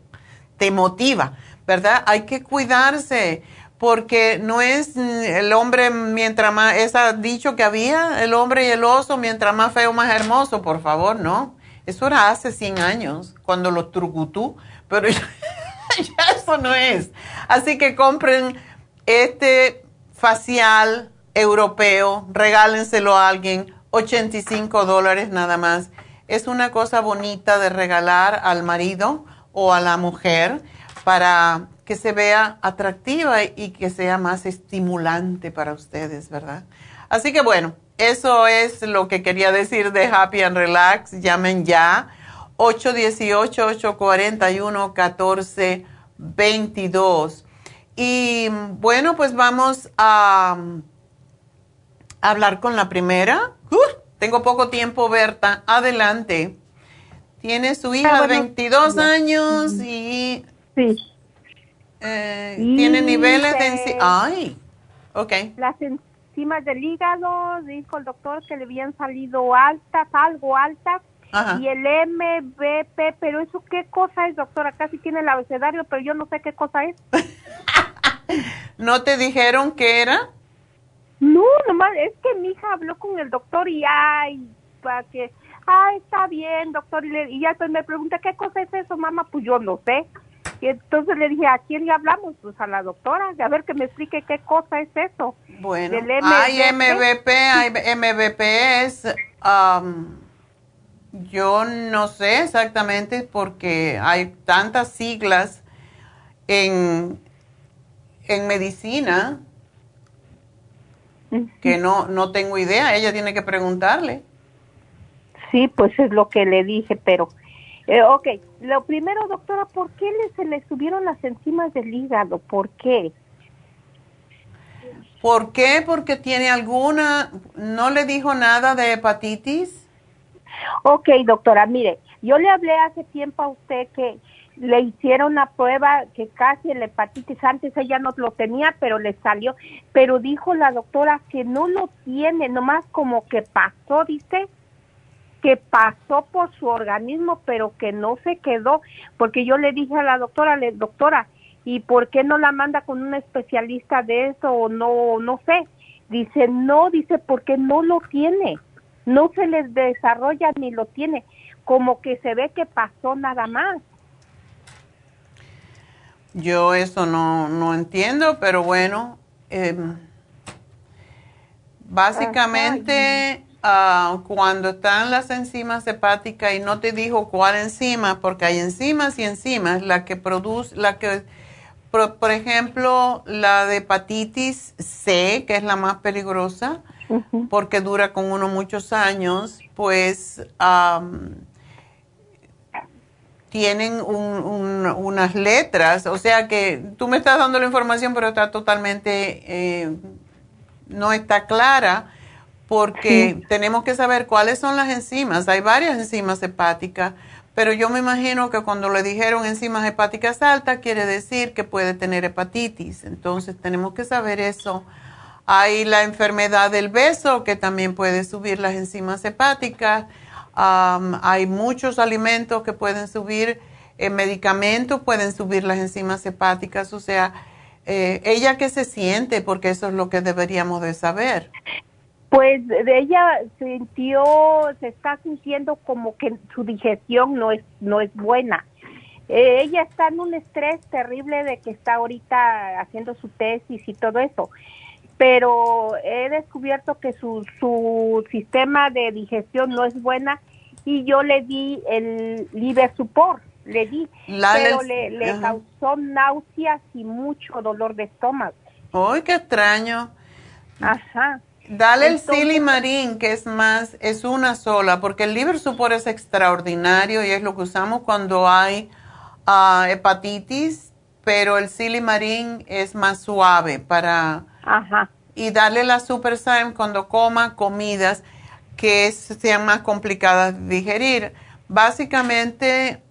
te motiva, ¿verdad? Hay que cuidarse, porque no es el hombre mientras más, ese dicho que había, el hombre y el oso, mientras más feo, más hermoso, por favor, no. Eso era hace 100 años, cuando los trucutú, pero (laughs) ya, eso no es. Así que compren este facial europeo, regálenselo a alguien, 85 dólares nada más. Es una cosa bonita de regalar al marido o a la mujer para que se vea atractiva y que sea más estimulante para ustedes, ¿verdad? Así que bueno, eso es lo que quería decir de Happy and Relax. Llamen ya 818-841-1422. Y bueno, pues vamos a, hablar con la primera. Uh, tengo poco tiempo, Berta. Adelante. Tiene su hija de 22 años y, sí. Eh, tiene niveles de... Ay, ok. Las enzimas del hígado, dijo el doctor que le habían salido altas, algo altas. Y el MBP, pero eso qué cosa es, doctora? Casi tiene el abecedario, pero yo no sé qué cosa es. (laughs) ¿No te dijeron qué era? No, nomás es que mi hija habló con el doctor y ay, para que, ay, está bien, doctor, y, ya pues me pregunta, ¿qué cosa es eso, mamá? Pues yo no sé. Y entonces le dije, ¿a quién le hablamos? Pues a la doctora, a ver que me explique qué cosa es eso. Bueno, hay MVP, hay MVP es, um, yo no sé exactamente porque hay tantas siglas en, en medicina que no, no tengo idea, ella tiene que preguntarle. Sí, pues es lo que le dije, pero, eh, ok, lo primero, doctora, ¿por qué le, se le subieron las enzimas del hígado? ¿Por qué? ¿Por qué? Porque tiene alguna, ¿no le dijo nada de hepatitis? Ok, doctora, mire, yo le hablé hace tiempo a usted que le hicieron una prueba que casi el hepatitis antes ella no lo tenía, pero le salió, pero dijo la doctora que no lo tiene, nomás como que pasó, dice, que pasó por su organismo, pero que no se quedó, porque yo le dije a la doctora, le, doctora, ¿y por qué no la manda con un especialista de eso o no, no sé? Dice, no, dice, porque no lo tiene, no se les desarrolla ni lo tiene, como que se ve que pasó nada más. Yo eso no, no entiendo, pero bueno, em, básicamente ah, cuando están las enzimas hepáticas y no te dijo cuál enzima, porque hay enzimas y enzimas, la que produce, la que, por, ejemplo, la de hepatitis C, que es la más peligrosa, porque dura con uno muchos años, pues tienen unas letras, o sea que tú me estás dando la información, pero está totalmente, eh, no está clara, porque tenemos que saber cuáles son las enzimas. Hay varias enzimas hepáticas, pero yo me imagino que cuando le dijeron enzimas hepáticas altas, quiere decir que puede tener hepatitis. Entonces tenemos que saber eso. Hay la enfermedad del beso, que también puede subir las enzimas hepáticas hay muchos alimentos que pueden subir, eh, medicamentos pueden subir las enzimas hepáticas, o sea, eh, ella qué se siente, porque eso es lo que deberíamos de saber. Pues ella sintió, se está sintiendo como que su digestión no es, no es buena. Eh, ella está en un estrés terrible de que está ahorita haciendo su tesis y todo eso pero he descubierto que su, su sistema de digestión no es buena y yo le di el liver support, le di, pero le, causó náuseas y mucho dolor de estómago. ¡Ay, qué extraño! Ajá. Dale el silimarín, que es más, es una sola, porque el liver support es extraordinario y es lo que usamos cuando hay ah, hepatitis, pero el silimarín es más suave para Ajá. Y darle la Super cuando coma comidas que sean más complicadas de digerir. Básicamente,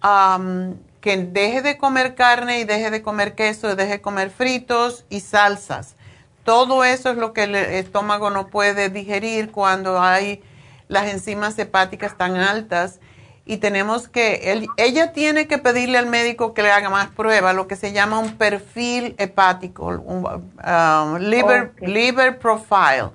que deje de comer carne y deje de comer queso, deje de comer fritos y salsas. todo eso es lo que el estómago no puede digerir cuando hay las enzimas hepáticas tan altas y tenemos que, ella tiene que pedirle al médico que le haga más pruebas, lo que se llama un perfil hepático, un um, liver, liver profile,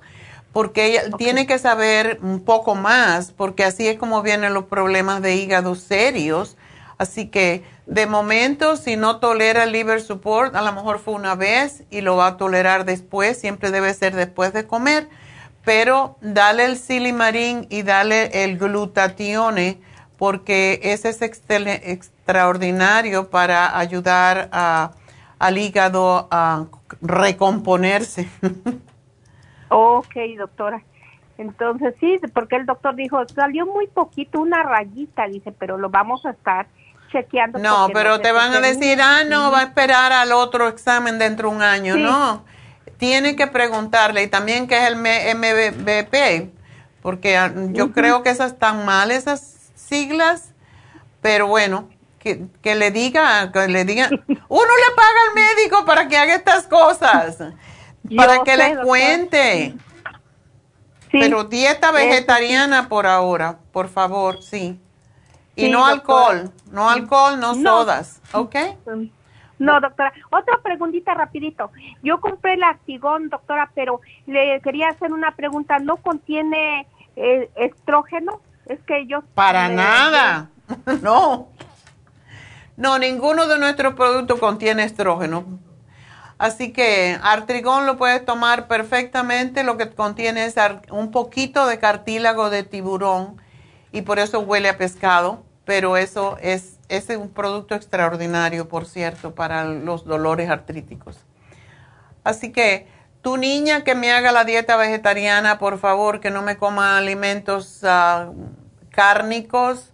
porque ella tiene que saber un poco más, porque así es como vienen los problemas de hígado serios. Así que de momento, si no tolera el liver support, a lo mejor fue una vez y lo va a tolerar después, siempre debe ser después de comer, pero dale el silimarín y dale el glutatione porque ese es extraordinario para ayudar al hígado a recomponerse. (laughs) ok, doctora. Entonces sí, porque el doctor dijo, salió muy poquito, una rayita, dice, pero lo vamos a estar chequeando. No, pero te van a decir, ah, no, va a esperar al otro examen dentro de un año. No, tiene que preguntarle, y también que es el MBP, porque ah, yo creo que esas están mal, esas siglas, pero bueno, que, que le diga, que le diga, uno le paga al médico para que haga estas cosas, para que le cuente. pero dieta vegetariana por ahora, por favor, sí. Y no alcohol, no alcohol, no, sodas, ¿ok? No, doctora. Otra preguntita rapidito. Yo compré el Actigón, doctora, pero le quería hacer una pregunta. ¿No contiene eh, estrógeno? Es que yo... Para nada. no. No, ninguno de nuestros productos contiene estrógeno. Así que artrigón lo puedes tomar perfectamente. Lo que contiene es un poquito de cartílago de tiburón y por eso huele a pescado. Pero eso es, es un producto extraordinario, por cierto, para los dolores artríticos. Así que tu niña que me haga la dieta vegetariana, por favor, que no me coma alimentos uh, cárnicos,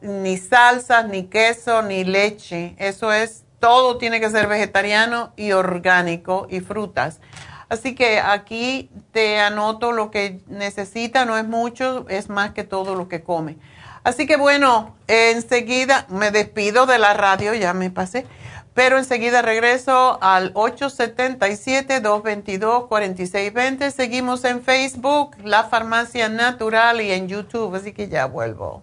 ni salsas, ni queso, ni leche. Eso es, todo tiene que ser vegetariano y orgánico y frutas. Así que aquí te anoto lo que necesita, no es mucho, es más que todo lo que come. Así que bueno, enseguida me despido de la radio, ya me pasé, pero enseguida regreso al 877-222-4620. Seguimos en Facebook, La Farmacia Natural y en YouTube, así que ya vuelvo.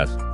días.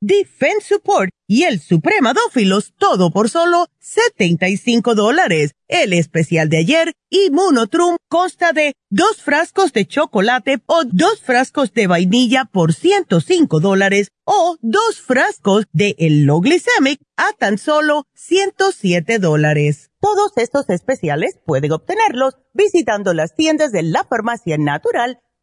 Defense Support y el Supremadófilos, todo por solo 75 dólares. El especial de ayer, Immunotrum, consta de dos frascos de chocolate o dos frascos de vainilla por 105 dólares o dos frascos de el low glycemic a tan solo 107 dólares. Todos estos especiales pueden obtenerlos visitando las tiendas de la farmacia natural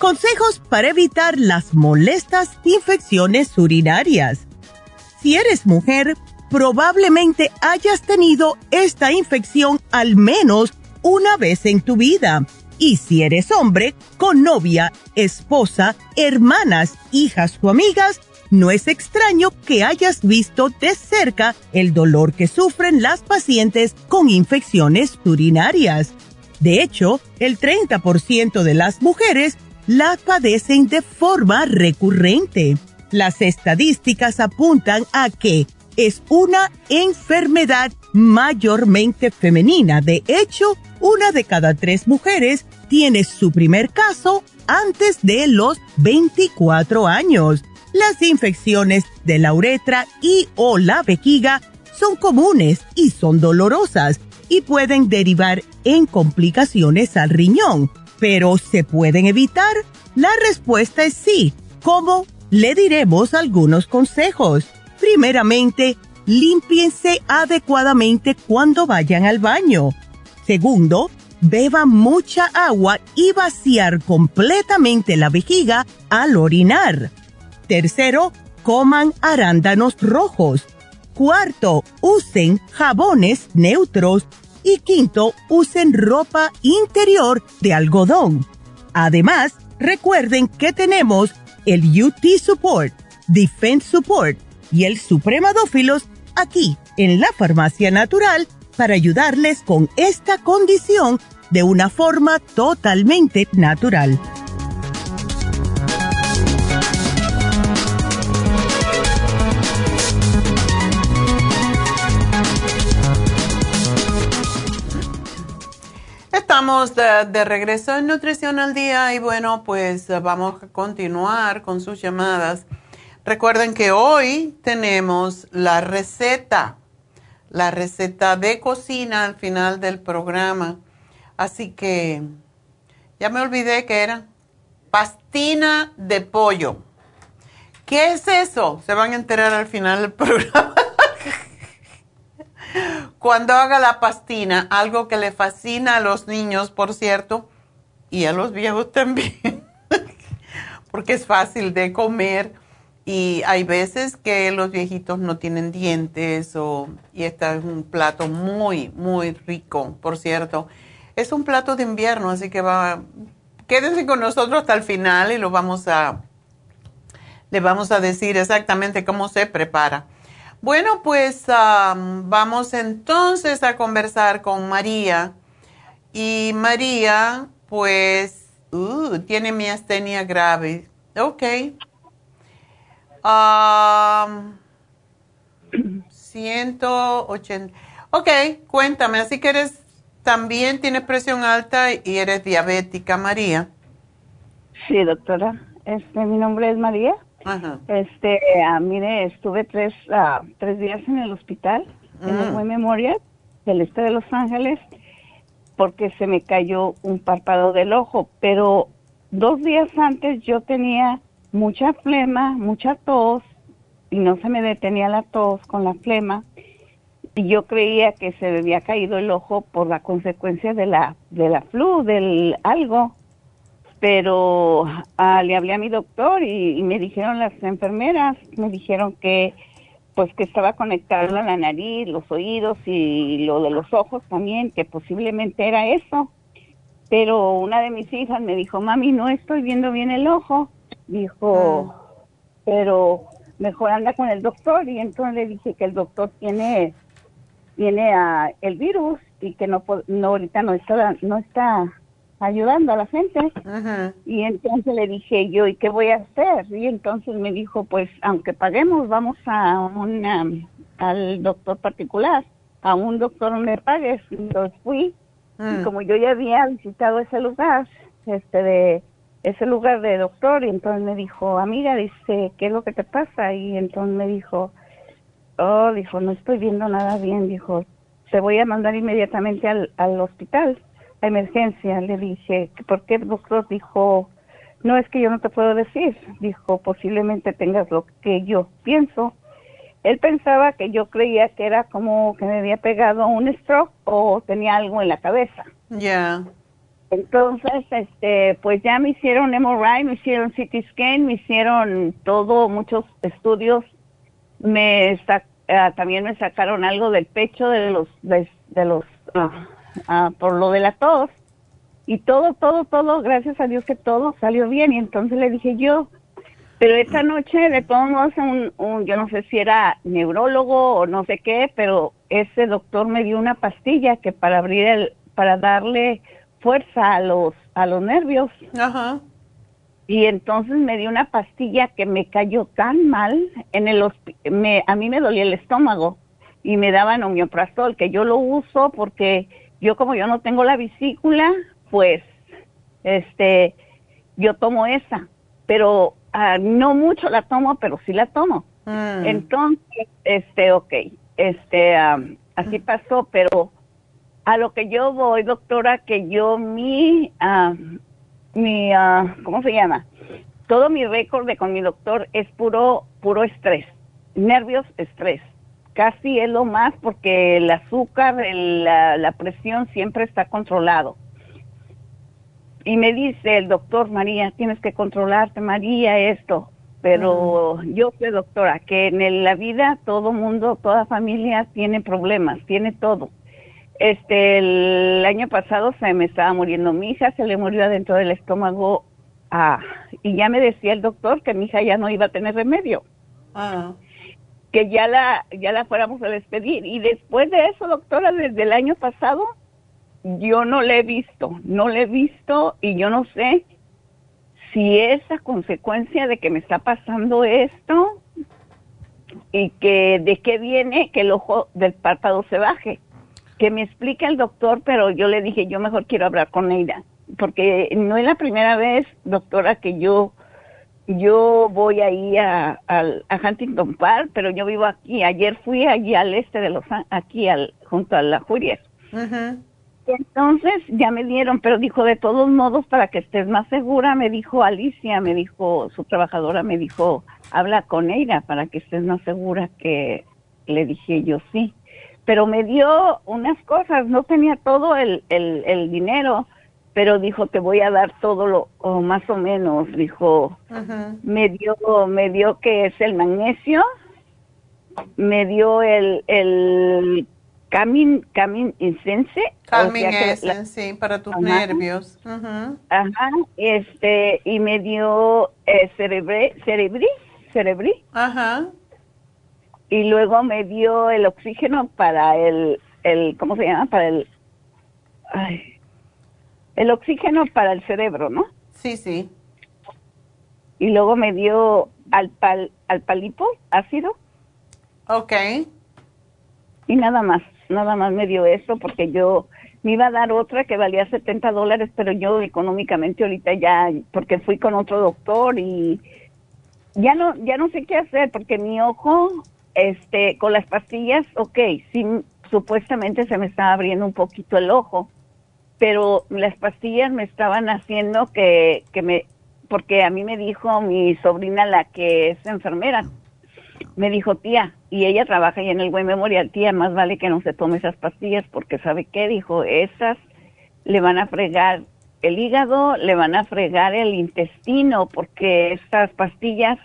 Consejos para evitar las molestas infecciones urinarias. Si eres mujer, probablemente hayas tenido esta infección al menos una vez en tu vida. Y si eres hombre, con novia, esposa, hermanas, hijas o amigas, no es extraño que hayas visto de cerca el dolor que sufren las pacientes con infecciones urinarias. De hecho, el 30% de las mujeres la padecen de forma recurrente. Las estadísticas apuntan a que es una enfermedad mayormente femenina. De hecho, una de cada tres mujeres tiene su primer caso antes de los 24 años. Las infecciones de la uretra y o la vejiga son comunes y son dolorosas y pueden derivar en complicaciones al riñón pero ¿se pueden evitar? La respuesta es sí. ¿Cómo? Le diremos algunos consejos. Primeramente, límpiense adecuadamente cuando vayan al baño. Segundo, beba mucha agua y vaciar completamente la vejiga al orinar. Tercero, coman arándanos rojos. Cuarto, usen jabones neutros y quinto, usen ropa interior de algodón. Además, recuerden que tenemos el UT Support, Defense Support y el Supremadófilos aquí en la Farmacia Natural para ayudarles con esta condición de una forma totalmente natural. Estamos de, regreso en Nutrición al Día y bueno, pues vamos a continuar con sus llamadas. Recuerden que hoy tenemos la receta, la receta de cocina al final del programa. Así que ya me olvidé que era pastina de pollo. ¿Qué es eso? Se van a enterar al final del (laughs) programa cuando haga la pastina, algo que le fascina a los niños, por cierto, y a los viejos también, (laughs) porque es fácil de comer y hay veces que los viejitos no tienen dientes y este es un plato muy, muy rico, por cierto. Es un plato de invierno, así que va, quédense con nosotros hasta el final y lo vamos a, le vamos a decir exactamente cómo se prepara. Bueno, pues vamos entonces a conversar con María. Y María, pues, uh, tiene miastenia grave. Ok. 180. Ok, cuéntame, así que eres, también tienes presión alta y eres diabética, María. Sí, doctora. Este, mi nombre es María. Este, uh, mire, estuve tres, uh, tres días en el hospital, en el Buen mm. Memorial, del este de Los Ángeles, porque se me cayó un párpado del ojo, pero dos días antes yo tenía mucha flema, mucha tos, y no se me detenía la tos con la flema, y yo creía que se me había caído el ojo por la consecuencia de la de la flu, del algo. Pero ah, le hablé a mi doctor y, me dijeron las enfermeras, me dijeron que pues que estaba conectado a la nariz, los oídos y lo de los ojos también, que posiblemente era eso. Pero una de mis hijas me dijo, mami, no estoy viendo bien el ojo. Dijo, ah. pero mejor anda con el doctor. Y entonces le dije que el doctor tiene tiene a el virus y que no, no ahorita no está no está ayudando a la gente. Y entonces le dije yo y qué voy a hacer y entonces me dijo pues aunque paguemos vamos a una al doctor particular a un doctor donde pagues entonces fui. Y mm. como yo ya había visitado ese lugar este de ese lugar de doctor y entonces me dijo amiga dice qué es lo que te pasa y entonces me dijo Oh, dijo, no estoy viendo nada bien, dijo, te voy a mandar inmediatamente al, al hospital, a emergencia. Le dije, ¿por qué doctor? Dijo, no es que yo no te puedo decir, dijo, posiblemente tengas lo que yo pienso. Él pensaba que yo creía que era como que me había pegado un stroke o tenía algo en la cabeza. Ya. Entonces, este, pues ya me hicieron MRI, me hicieron CT scan, me hicieron todo, muchos estudios. Me eh, también me sacaron algo del pecho de los de, los ah, ah, por lo de la tos. Y todo todo todo gracias a Dios que todo salió bien. Y entonces le dije yo pero esta noche le todos un, un yo no sé si era neurólogo o no sé qué pero ese doctor me dio una pastilla que para abrir el para darle fuerza a los a los nervios. Ajá. Y entonces me dio una pastilla que me cayó tan mal en el me a mí me dolía el estómago y me daban omeprazol que yo lo uso porque yo como yo no tengo la vesícula pues este yo tomo esa pero ah, no mucho la tomo pero sí la tomo mm. entonces este ok este así pasó pero a lo que yo voy doctora que yo mi mi, uh, ¿cómo se llama? Todo mi récord de con mi doctor es puro, puro estrés, nervios, estrés. Casi es lo más porque el azúcar, la, la presión siempre está controlado. Y me dice el doctor María, tienes que controlarte, María, esto. Pero yo sé, doctora, que en la vida todo mundo, toda familia tiene problemas, tiene todo este, el año pasado se me estaba muriendo mi hija, se le murió adentro del estómago ah, y ya me decía el doctor que mi hija ya no iba a tener remedio. Ah. Que ya la, ya la fuéramos a despedir. Y después de eso, doctora, desde el año pasado, yo no le he visto, no le he visto y yo no sé si es a consecuencia de que me está pasando esto y que de qué viene que el ojo del párpado se baje que me explique el doctor, pero yo le dije, yo mejor quiero hablar con ella, porque no es la primera vez, doctora, que yo yo voy ahí a, a, Huntington Park, pero yo vivo aquí. Ayer fui allí al este de Los aquí al, junto a la Juria. Entonces ya me dieron, pero dijo, de todos modos, para que estés más segura, me dijo Alicia, me dijo, su trabajadora me dijo, habla con ella para que estés más segura que le dije yo sí pero me dio unas cosas, no tenía todo el, el, dinero, pero dijo, te voy a dar todo lo, o más o menos, dijo, me dio, me dio que es el magnesio, me dio el, el Camin, Camin Incense. Calming sí, para tus nervios. Ajá, este, y me dio eh, cerebri, cerebri, cerebri. Ajá y luego me dio el oxígeno para el, el ¿cómo se llama? Para el, ay, el oxígeno para el cerebro, ¿no? Sí, sí. Y luego me dio alpal, alpalipo, ácido. Ok. Y nada más, nada más me dio eso porque yo me iba a dar otra que valía 70 dólares, pero yo económicamente ahorita ya, porque fui con otro doctor y ya no, ya no sé qué hacer porque mi ojo este, con las pastillas, ok, sí, supuestamente se me estaba abriendo un poquito el ojo, pero las pastillas me estaban haciendo que, que me, porque a mí me dijo mi sobrina, la que es enfermera, me dijo, tía, y ella trabaja ahí en el buen memorial, tía, más vale que no se tome esas pastillas porque sabe qué, dijo, esas le van a fregar el hígado, le van a fregar el intestino porque estas pastillas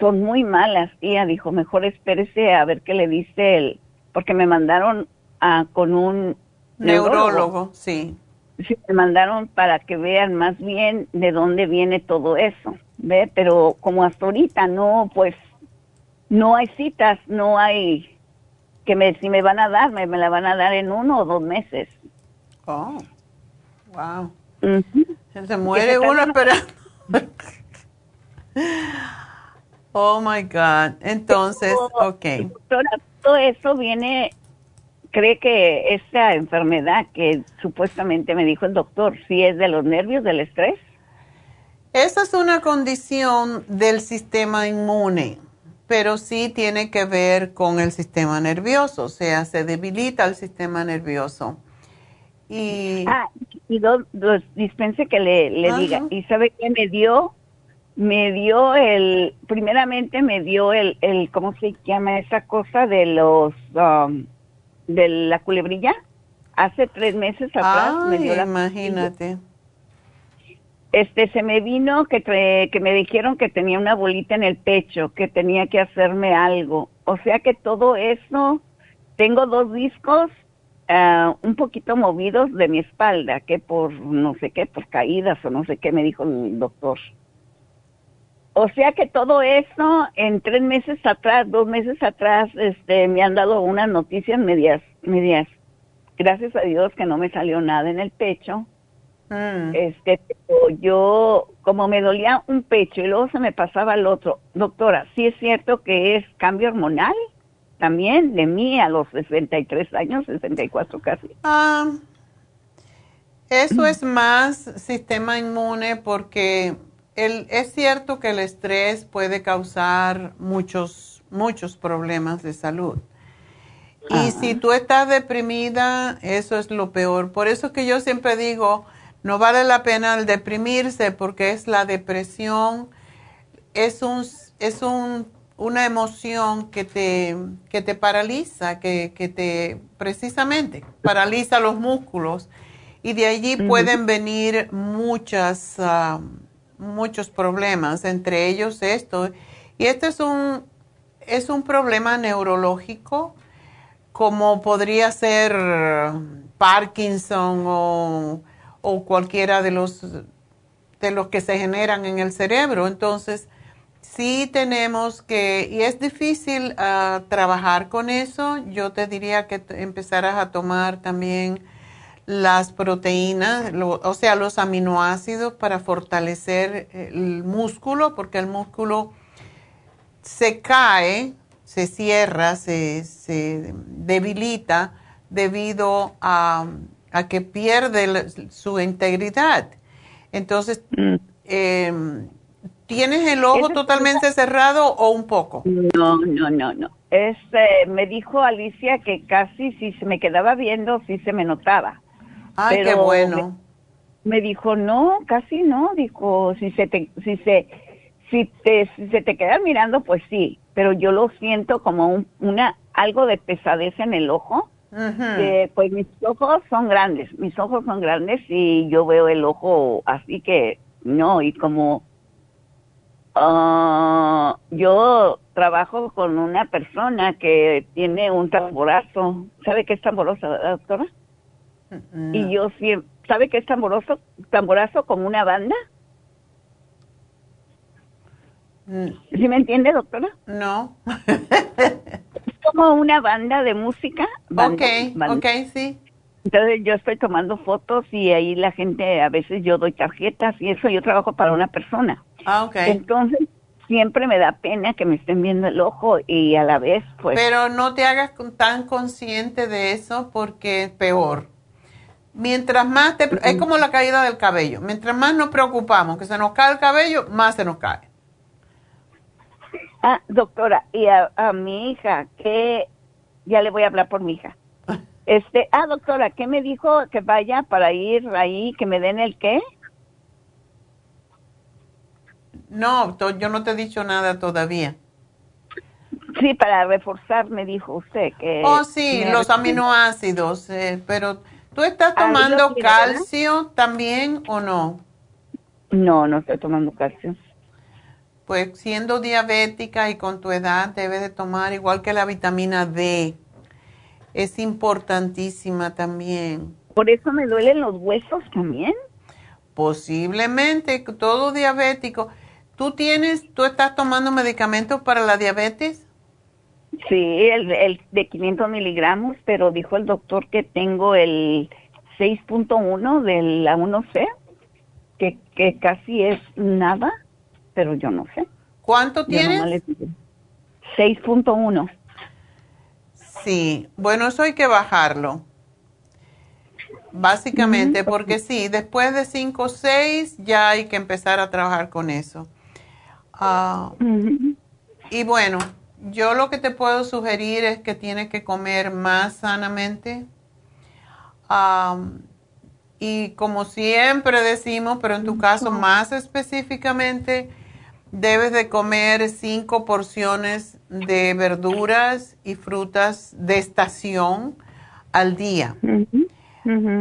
son muy malas, tía, dijo, mejor espérese a ver qué le dice él, porque me mandaron a, con un neurólogo, sí. Sí, me mandaron para que vean más bien de dónde viene todo eso, ¿ve? Pero como hasta ahorita no, pues no hay citas, no hay que me, si me van a dar, me, la van a dar en uno o dos meses. Oh, wow. Se muere uno esperando. (laughs) oh my God. Entonces, ok. todo eso viene, cree que esta enfermedad que supuestamente me dijo el doctor, si es de los nervios, del estrés. Esa es una condición del sistema inmune pero sí tiene que ver con el sistema nervioso, o sea, se debilita el sistema nervioso. Y, ah, y dos, dispense que le, diga, ¿y sabe qué me dio? Me dio el, primeramente me dio el, el ¿cómo se llama esa cosa de los, um, de la culebrilla? Hace tres meses atrás me dio la... Imagínate este se me vino que, que me dijeron que tenía una bolita en el pecho, que tenía que hacerme algo. O sea que todo eso, tengo dos discos ah, un poquito movidos de mi espalda, que por no sé qué, por caídas o no sé qué me dijo el doctor. O sea que todo eso en tres meses atrás, dos meses atrás, este, me han dado unas noticias medias, medias. Gracias a Dios que no me salió nada en el pecho Mm. Este, yo, como me dolía un pecho y luego se me pasaba el otro, doctora, ¿sí es cierto que es cambio hormonal? También de mí a los 63 años, 64 casi. Ah, eso es más sistema inmune porque el, es cierto que el estrés puede causar muchos, muchos problemas de salud. Y si tú estás deprimida, eso es lo peor. Por eso que yo siempre digo, no vale la pena el deprimirse porque es la depresión, es, un, es un, una emoción que te, que te paraliza, que, que, te precisamente paraliza los músculos y de allí pueden venir muchas, ah, muchos problemas, entre ellos esto. Y este es un, es un problema neurológico como podría ser Parkinson o o cualquiera de los, de los que se generan en el cerebro. Entonces, sí tenemos que, y es difícil ah, trabajar con eso, yo te diría que empezaras a tomar también las proteínas, o sea, los aminoácidos para fortalecer el músculo, porque el músculo se cae, se cierra, se, se debilita debido a a que pierde su integridad. Entonces, mm. em, ¿tienes el ojo totalmente cerrado o un poco? No, no, no, no. Este, me dijo Alicia que casi si se me quedaba viendo, sí se me notaba. Ay, qué bueno. Me, dijo, no, casi no. Dijo, si se te, si se, si te, si se te queda mirando, pues sí. Pero yo lo siento como un, una, algo de pesadez en el ojo pues mis ojos son grandes, mis ojos son grandes y yo veo el ojo así que no, y como ah, yo trabajo con una persona que tiene un tamborazo, ¿sabe qué es tamboroso, doctora? Y yo siempre, ¿sabe qué es tamboroso? Tamborazo como una banda. Mm. ¿Sí me entiende, doctora? No. como una banda de música. ok, ok, sí. Entonces yo estoy tomando fotos y ahí la gente, a veces yo doy tarjetas y eso, yo trabajo para una persona. Ah, ok. Entonces siempre me da pena que me estén viendo el ojo y a la vez pues... Pero no te hagas tan consciente de eso porque es peor. Mientras más te... Es como la caída del cabello. Mientras más nos preocupamos que se nos cae el cabello, más se nos cae. Ah, doctora, y a, mi hija, que ya le voy a hablar por mi hija. (laughs) Este, ah, doctora, ¿qué me dijo que vaya para ir ahí, que me den el qué? No, yo no te he dicho nada todavía. Sí, para reforzar, me dijo usted que... Oh, sí, los aminoácidos, eh, pero ¿tú estás ah, tomando calcio también o no? No, no estoy tomando calcio. Pues siendo diabética y con tu edad debes de tomar igual que la vitamina D. Es importantísima también. ¿Por eso me duelen los huesos también? Posiblemente, todo diabético. ¿Tú tienes, tú estás tomando medicamentos para la diabetes? Sí, el, de 500 miligramos, pero dijo el doctor que tengo el 6.1 de la 1C, que, que casi es nada, pero yo no sé. ¿Cuánto tienes? 6.1. Sí, bueno, eso hay que bajarlo. Básicamente, porque sí, después de 5 o 6 ya hay que empezar a trabajar con eso. Ah, y bueno, yo lo que te puedo sugerir es que tienes que comer más sanamente. y como siempre decimos, pero en tu caso más específicamente, debes de comer cinco porciones de verduras y frutas de estación al día.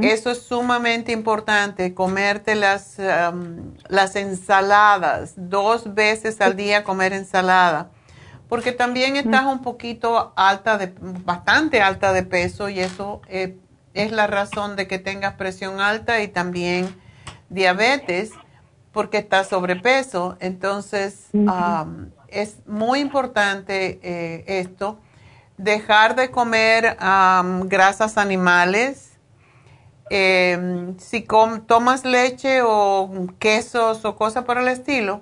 Eso es sumamente importante, comerte las, las ensaladas, dos veces al día comer ensalada porque también estás un poquito alta, de, bastante alta de peso y eso eh, es la razón de que tengas presión alta y también diabetes, porque estás sobrepeso. Entonces, es muy importante eh, esto, dejar de comer grasas animales. Em, si tomas leche o quesos o cosas por el estilo.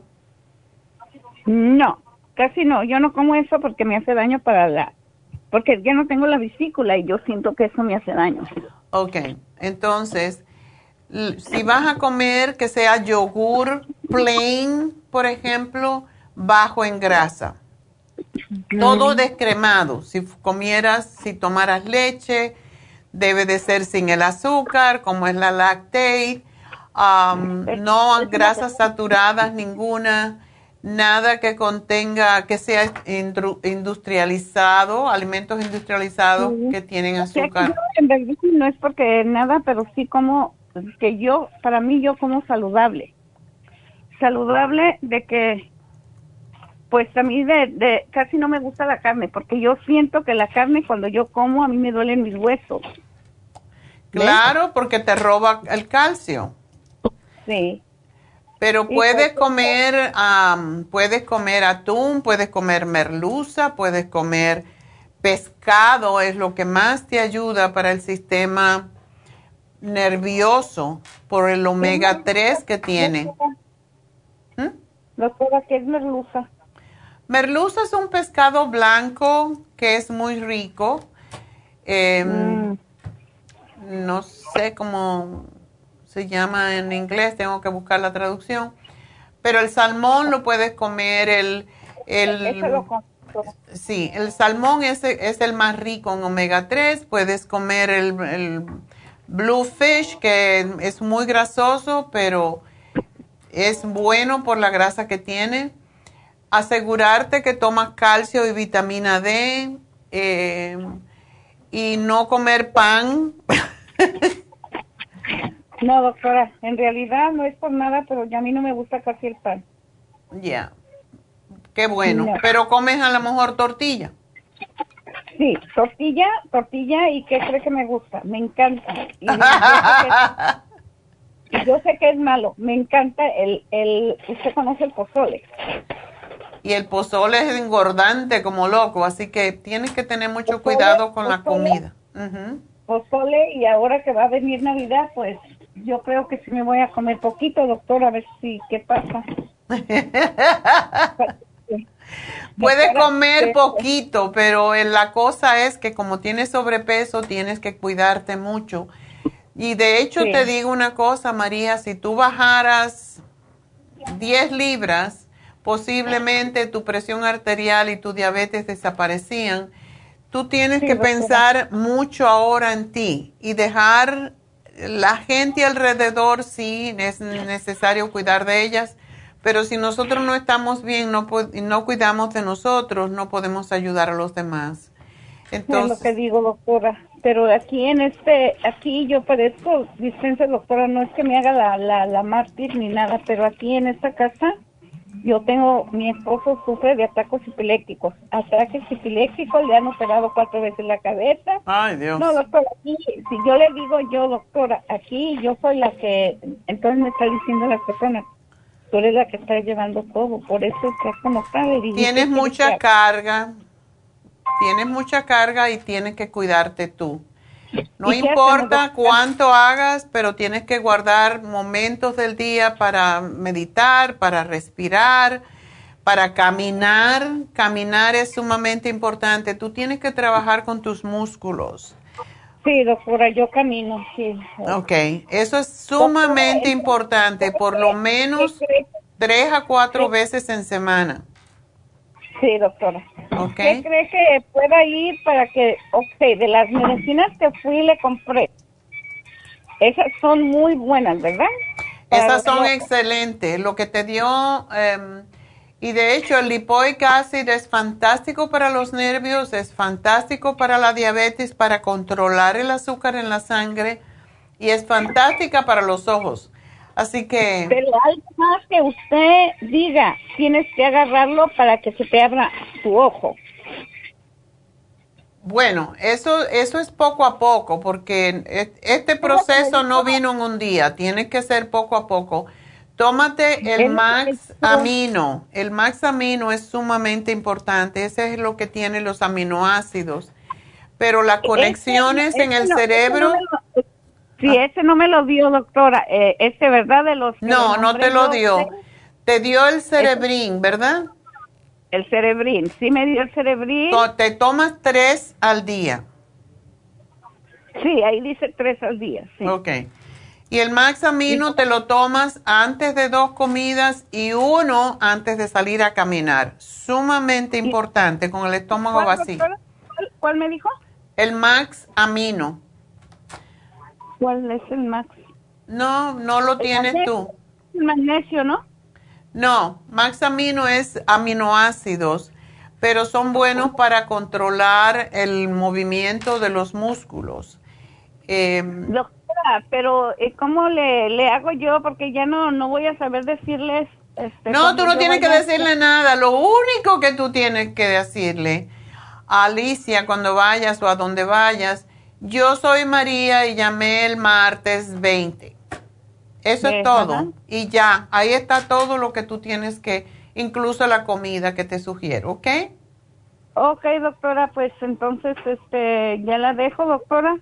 No, Casi no, yo no como eso porque me hace daño para la, porque ya no tengo la vesícula y yo siento que eso me hace daño. Ok, entonces, si vas a comer que sea yogur plain, por ejemplo, bajo en grasa, todo descremado, si comieras, si tomaras leche, debe de ser sin el azúcar, como es la lactate, um, no grasas saturadas ninguna nada que contenga, que sea industrializado, alimentos industrializados que tienen azúcar. en realidad no es porque nada, pero sí como que yo, para mí yo como saludable. Saludable de que, pues a mí de, de casi no me gusta la carne, porque yo siento que la carne cuando yo como a mí me duelen mis huesos. Claro, porque te roba el calcio. Sí. Pero puedes comer, puedes comer atún, puedes comer merluza, puedes comer pescado, es lo que más te ayuda para el sistema nervioso por el omega 3 que tiene. ¿Mm? Doctora, ¿qué es merluza? Merluza es un pescado blanco que es muy rico. Em, mm. No sé cómo se llama en inglés, tengo que buscar la traducción. Pero el salmón lo puedes comer, el... el sí, el salmón es, es, el más rico en omega 3, puedes comer el, el bluefish, que es muy grasoso, pero es bueno por la grasa que tiene. Asegurarte que tomas calcio y vitamina D eh, y no comer pan. (laughs) No, doctora, en realidad no es por nada, pero ya a mí no me gusta casi el pan. Ya, qué bueno. Pero comes a lo mejor tortilla. Sí, tortilla, tortilla y qué cree que me gusta, me encanta. Y (laughs) yo, sé que es, malo, me encanta el, el, usted conoce el pozole. Y el pozole es engordante como loco, así que tienes que tener mucho cuidado con la comida. Pozole y ahora que va a venir Navidad, pues yo creo que sí me voy a comer poquito, doctor, a ver si qué pasa. (laughs) Puedes comer poquito, pero la cosa es que como tienes sobrepeso, tienes que cuidarte mucho. Y de hecho te digo una cosa, María, si tú bajaras 10 libras, posiblemente tu presión arterial y tu diabetes desaparecían. Tú tienes que pensar mucho ahora en ti y dejar la gente alrededor sí es necesario cuidar de ellas, Pero si nosotros no estamos bien, no, no cuidamos de nosotros, no podemos ayudar a los demás. Entonces, es lo que digo, doctora. Pero aquí en este, aquí yo parezco dispensa, doctora, no es que me haga la, la, la mártir ni nada, pero aquí en esta casa yo tengo, mi esposo sufre de ataques epilépticos. Ataques epilépticos, le han operado cuatro veces la cabeza. Ay, Dios. No, doctora, aquí, si yo le digo yo, doctora, aquí yo soy la que, entonces me está diciendo la persona, tú eres la que está llevando todo, por eso es como está. Tienes mucha carga, tienes mucha carga y tienes que cuidarte tú. No importa cuánto hagas, pero tienes que guardar momentos del día para meditar, para respirar, para caminar. Caminar es sumamente importante. Tú tienes que trabajar con tus músculos. Sí, doctora, yo camino, sí. Ok, eso es sumamente importante, por lo menos tres a cuatro veces en semana. Sí, doctora. ¿Qué cree que pueda ir para que, ok, de las medicinas que fui y le compré, esas son muy buenas, ¿verdad? esas son excelentes. Lo que te dio, em, y de hecho el lipoic acid es fantástico para los nervios, es fantástico para la diabetes, para controlar el azúcar en la sangre, y es fantástica para los ojos. Así que... Pero algo más que usted diga, tienes que agarrarlo para que se te abra tu ojo. Bueno, eso, eso es poco a poco, porque este proceso no vino en un día, tiene que ser poco a poco. Tómate el Max Amino. El Max Amino es sumamente importante, ese es lo que tiene los aminoácidos. Pero las conexiones en el cerebro... Sí, ah. ese no me lo dio, doctora. Eh, ese, ¿verdad? De los no, no te lo dio. Te dio el cerebrín, ¿verdad? El cerebrín, sí me dio el cerebrín. te tomas tres al día. Sí, ahí dice tres al día. Sí. Ok. Y el Max Amino te lo tomas antes de dos comidas y uno antes de salir a caminar. Sumamente importante con el estómago vacío. ¿cuál, ¿Cuál me dijo? El Max Amino. ¿Cuál es el Max? No, no lo tienes tú. El magnesio, ¿no? No, Max Amino es aminoácidos, pero son buenos para controlar el movimiento de los músculos. Eh, Doctora, pero eh, ¿cómo le, le, hago yo? Porque ya no, no voy a saber decirles. Este, no, tú no tienes que decirle nada. Lo único que tú tienes que decirle a Alicia cuando vayas o a donde vayas yo soy María y llamé el martes 20. Eso es todo. Y ya, ahí está todo lo que tú tienes que, incluso la comida que te sugiero, ¿ok? Ok, doctora, pues entonces este ya la dejo, doctora.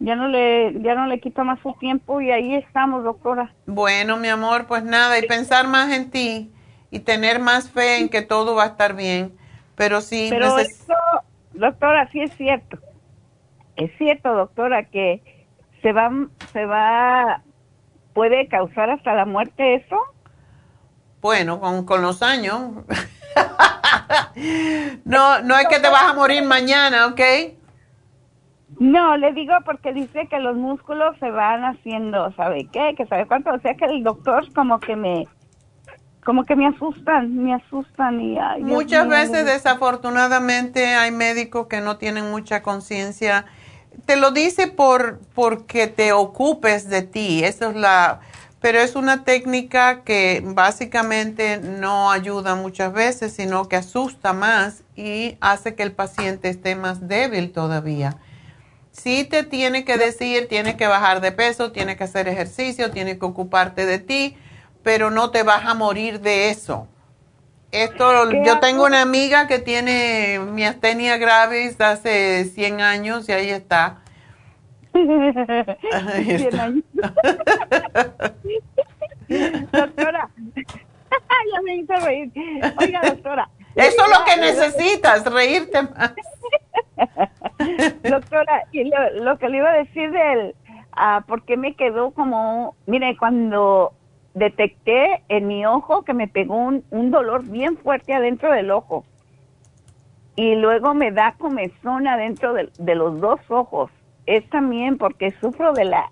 Ya no le ya no le quito más su tiempo y ahí estamos, doctora. Bueno, mi amor, pues nada, y pensar más en ti y tener más fe en que todo va a estar bien. Pero sí, Pero eso, doctora, sí es cierto es cierto, doctora, que se va, se va, puede causar hasta la muerte eso. Bueno, con, los años. (laughs) no, no es que te vas a morir mañana, ¿ok? No, le digo porque dice que los músculos se van haciendo, ¿sabe qué? Que sabe cuánto, o sea que el doctor como que me, como que me asustan, me asustan y... Muchas veces desafortunadamente hay médicos que no tienen mucha conciencia te lo dice por porque te ocupes de ti, eso es la pero es una técnica que básicamente no ayuda muchas veces, sino que asusta más y hace que el paciente esté más débil todavía. Sí te tiene que decir, tienes que bajar de peso, tienes que hacer ejercicio, tienes que ocuparte de ti, pero no te vas a morir de eso. Esto, yo tengo una amiga que tiene miastenia gravis hace 100 años y ahí está. (laughs) Ahí está. (laughs) doctora, (laughs) ya me hizo reír. Oiga, doctora. Eso es lo que necesitas, reírte más. doctora, y lo, que le iba a decir del, ah, porque me quedó como, mire, cuando detecté en mi ojo que me pegó un, dolor bien fuerte adentro del ojo. Y luego me da comezón adentro de, de, los dos ojos. Es también porque sufro de la,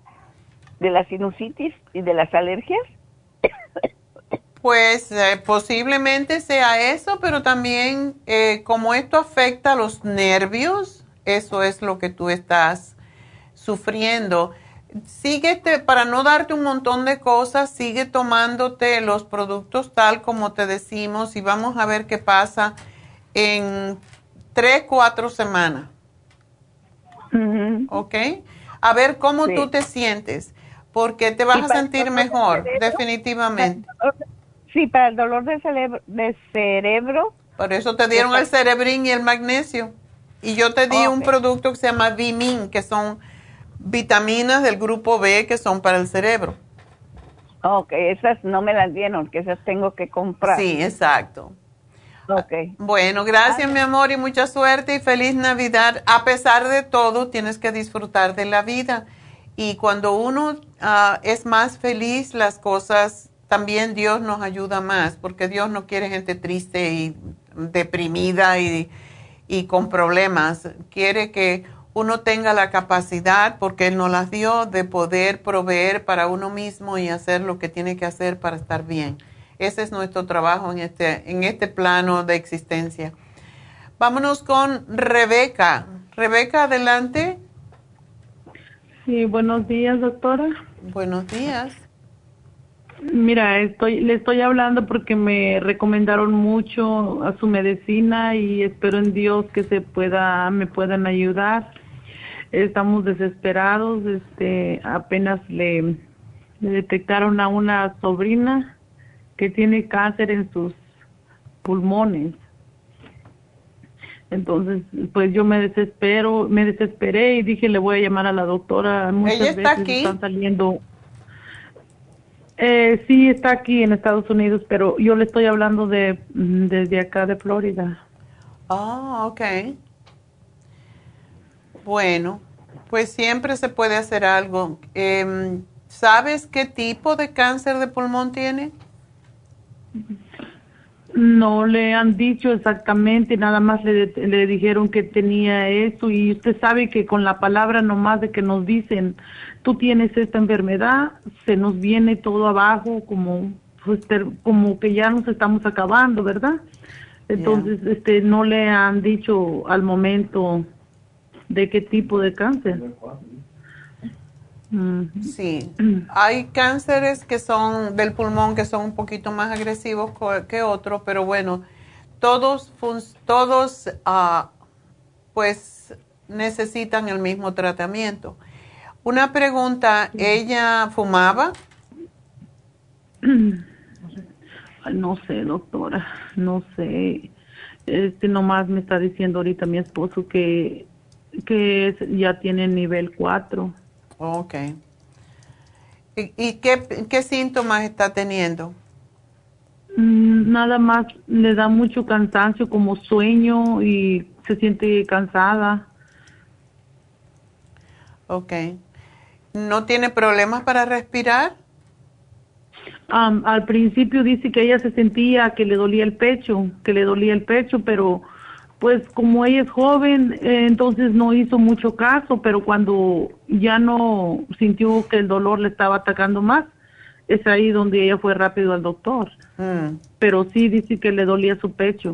de la sinusitis y de las alergias. Pues eh, posiblemente sea eso, pero también eh, como esto afecta a los nervios, eso es lo que tú estás sufriendo. Síguete, para no darte un montón de cosas, sigue tomándote los productos tal como te decimos y vamos a ver qué pasa en tres, cuatro semanas. ¿Ok? A ver cómo tú te sientes, porque te vas a sentir mejor, definitivamente. Sí, para el dolor de cerebro. De cerebro Por eso te dieron el cerebrín y el magnesio. Y yo te di un producto que se llama Vimin, que son vitaminas del grupo B que son para el cerebro. Ok, esas no me las dieron, que esas tengo que comprar. Sí, exacto. Ok. Bueno, gracias mi amor y mucha suerte y feliz Navidad. A pesar de todo, tienes que disfrutar de la vida. Y cuando uno ah, es más feliz, las cosas, también Dios nos ayuda más, porque Dios no quiere gente triste y deprimida y, y con problemas. Quiere que uno tenga la capacidad, porque Él nos las dio, de poder proveer para uno mismo y hacer lo que tiene que hacer para estar bien. Ese es nuestro trabajo en este, en este plano de existencia. Vámonos con Rebeca. Rebeca, adelante. Sí, buenos días, doctora. Buenos días. Mira, estoy, le estoy hablando porque me recomendaron mucho a su medicina y espero en Dios que se pueda, me puedan ayudar. Estamos desesperados, este, apenas le, le detectaron a una sobrina que tiene cáncer en sus pulmones. Entonces, pues yo me desespero, me desesperé y dije, le voy a llamar a la doctora. Muchas ¿Ella está veces aquí? Están saliendo. Eh, sí, está aquí en Estados Unidos, pero yo le estoy hablando de desde acá de Florida. Ah, ok. Bueno, pues siempre se puede hacer algo. Em, ¿Sabes qué tipo de cáncer de pulmón tiene? No le han dicho exactamente, nada más le, le dijeron que tenía eso y usted sabe que con la palabra nomás de que nos dicen, tú tienes esta enfermedad, se nos viene todo abajo como pues, como que ya nos estamos acabando, ¿verdad? Entonces, este no le han dicho al momento de qué tipo de cáncer. Mm. Sí. Hay cánceres que son del pulmón que son un poquito más agresivos que otros, pero bueno, todos, todos ah, pues necesitan el mismo tratamiento. Una pregunta, ¿ella fumaba? No sé, doctora, no sé. Este nomás me está diciendo ahorita mi esposo que que es- ya tiene nivel 4. Ok. ¿Y, y qué, qué síntomas está teniendo? Mm, Nada más le da mucho cansancio, como sueño y se siente cansada. Ok. ¿No tiene problemas para respirar? Am, al principio dice que ella se sentía que le dolía el pecho, que le dolía el pecho, pero pues como ella es joven, eh, entonces no hizo mucho caso, pero cuando ya no sintió que el dolor le estaba atacando más, es ahí donde ella fue rápido al doctor. Mm. Pero sí dice que le dolía su pecho.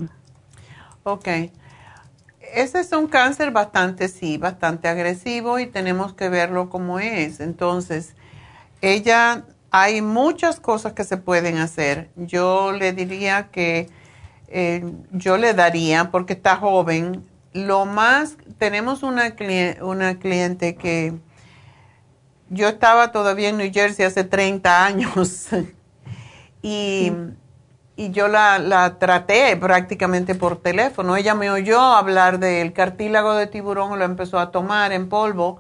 Ok. Ese es un cáncer bastante, sí, bastante agresivo y tenemos que verlo como es. Entonces, ella, hay muchas cosas que se pueden hacer. Yo le diría que eh, yo le daría, porque está joven, lo más, tenemos una, cli- una cliente que yo estaba todavía en New Jersey hace 30 (laughs) años y, y yo la, la traté prácticamente por teléfono. Ella me oyó hablar del cartílago de tiburón, lo empezó a tomar en polvo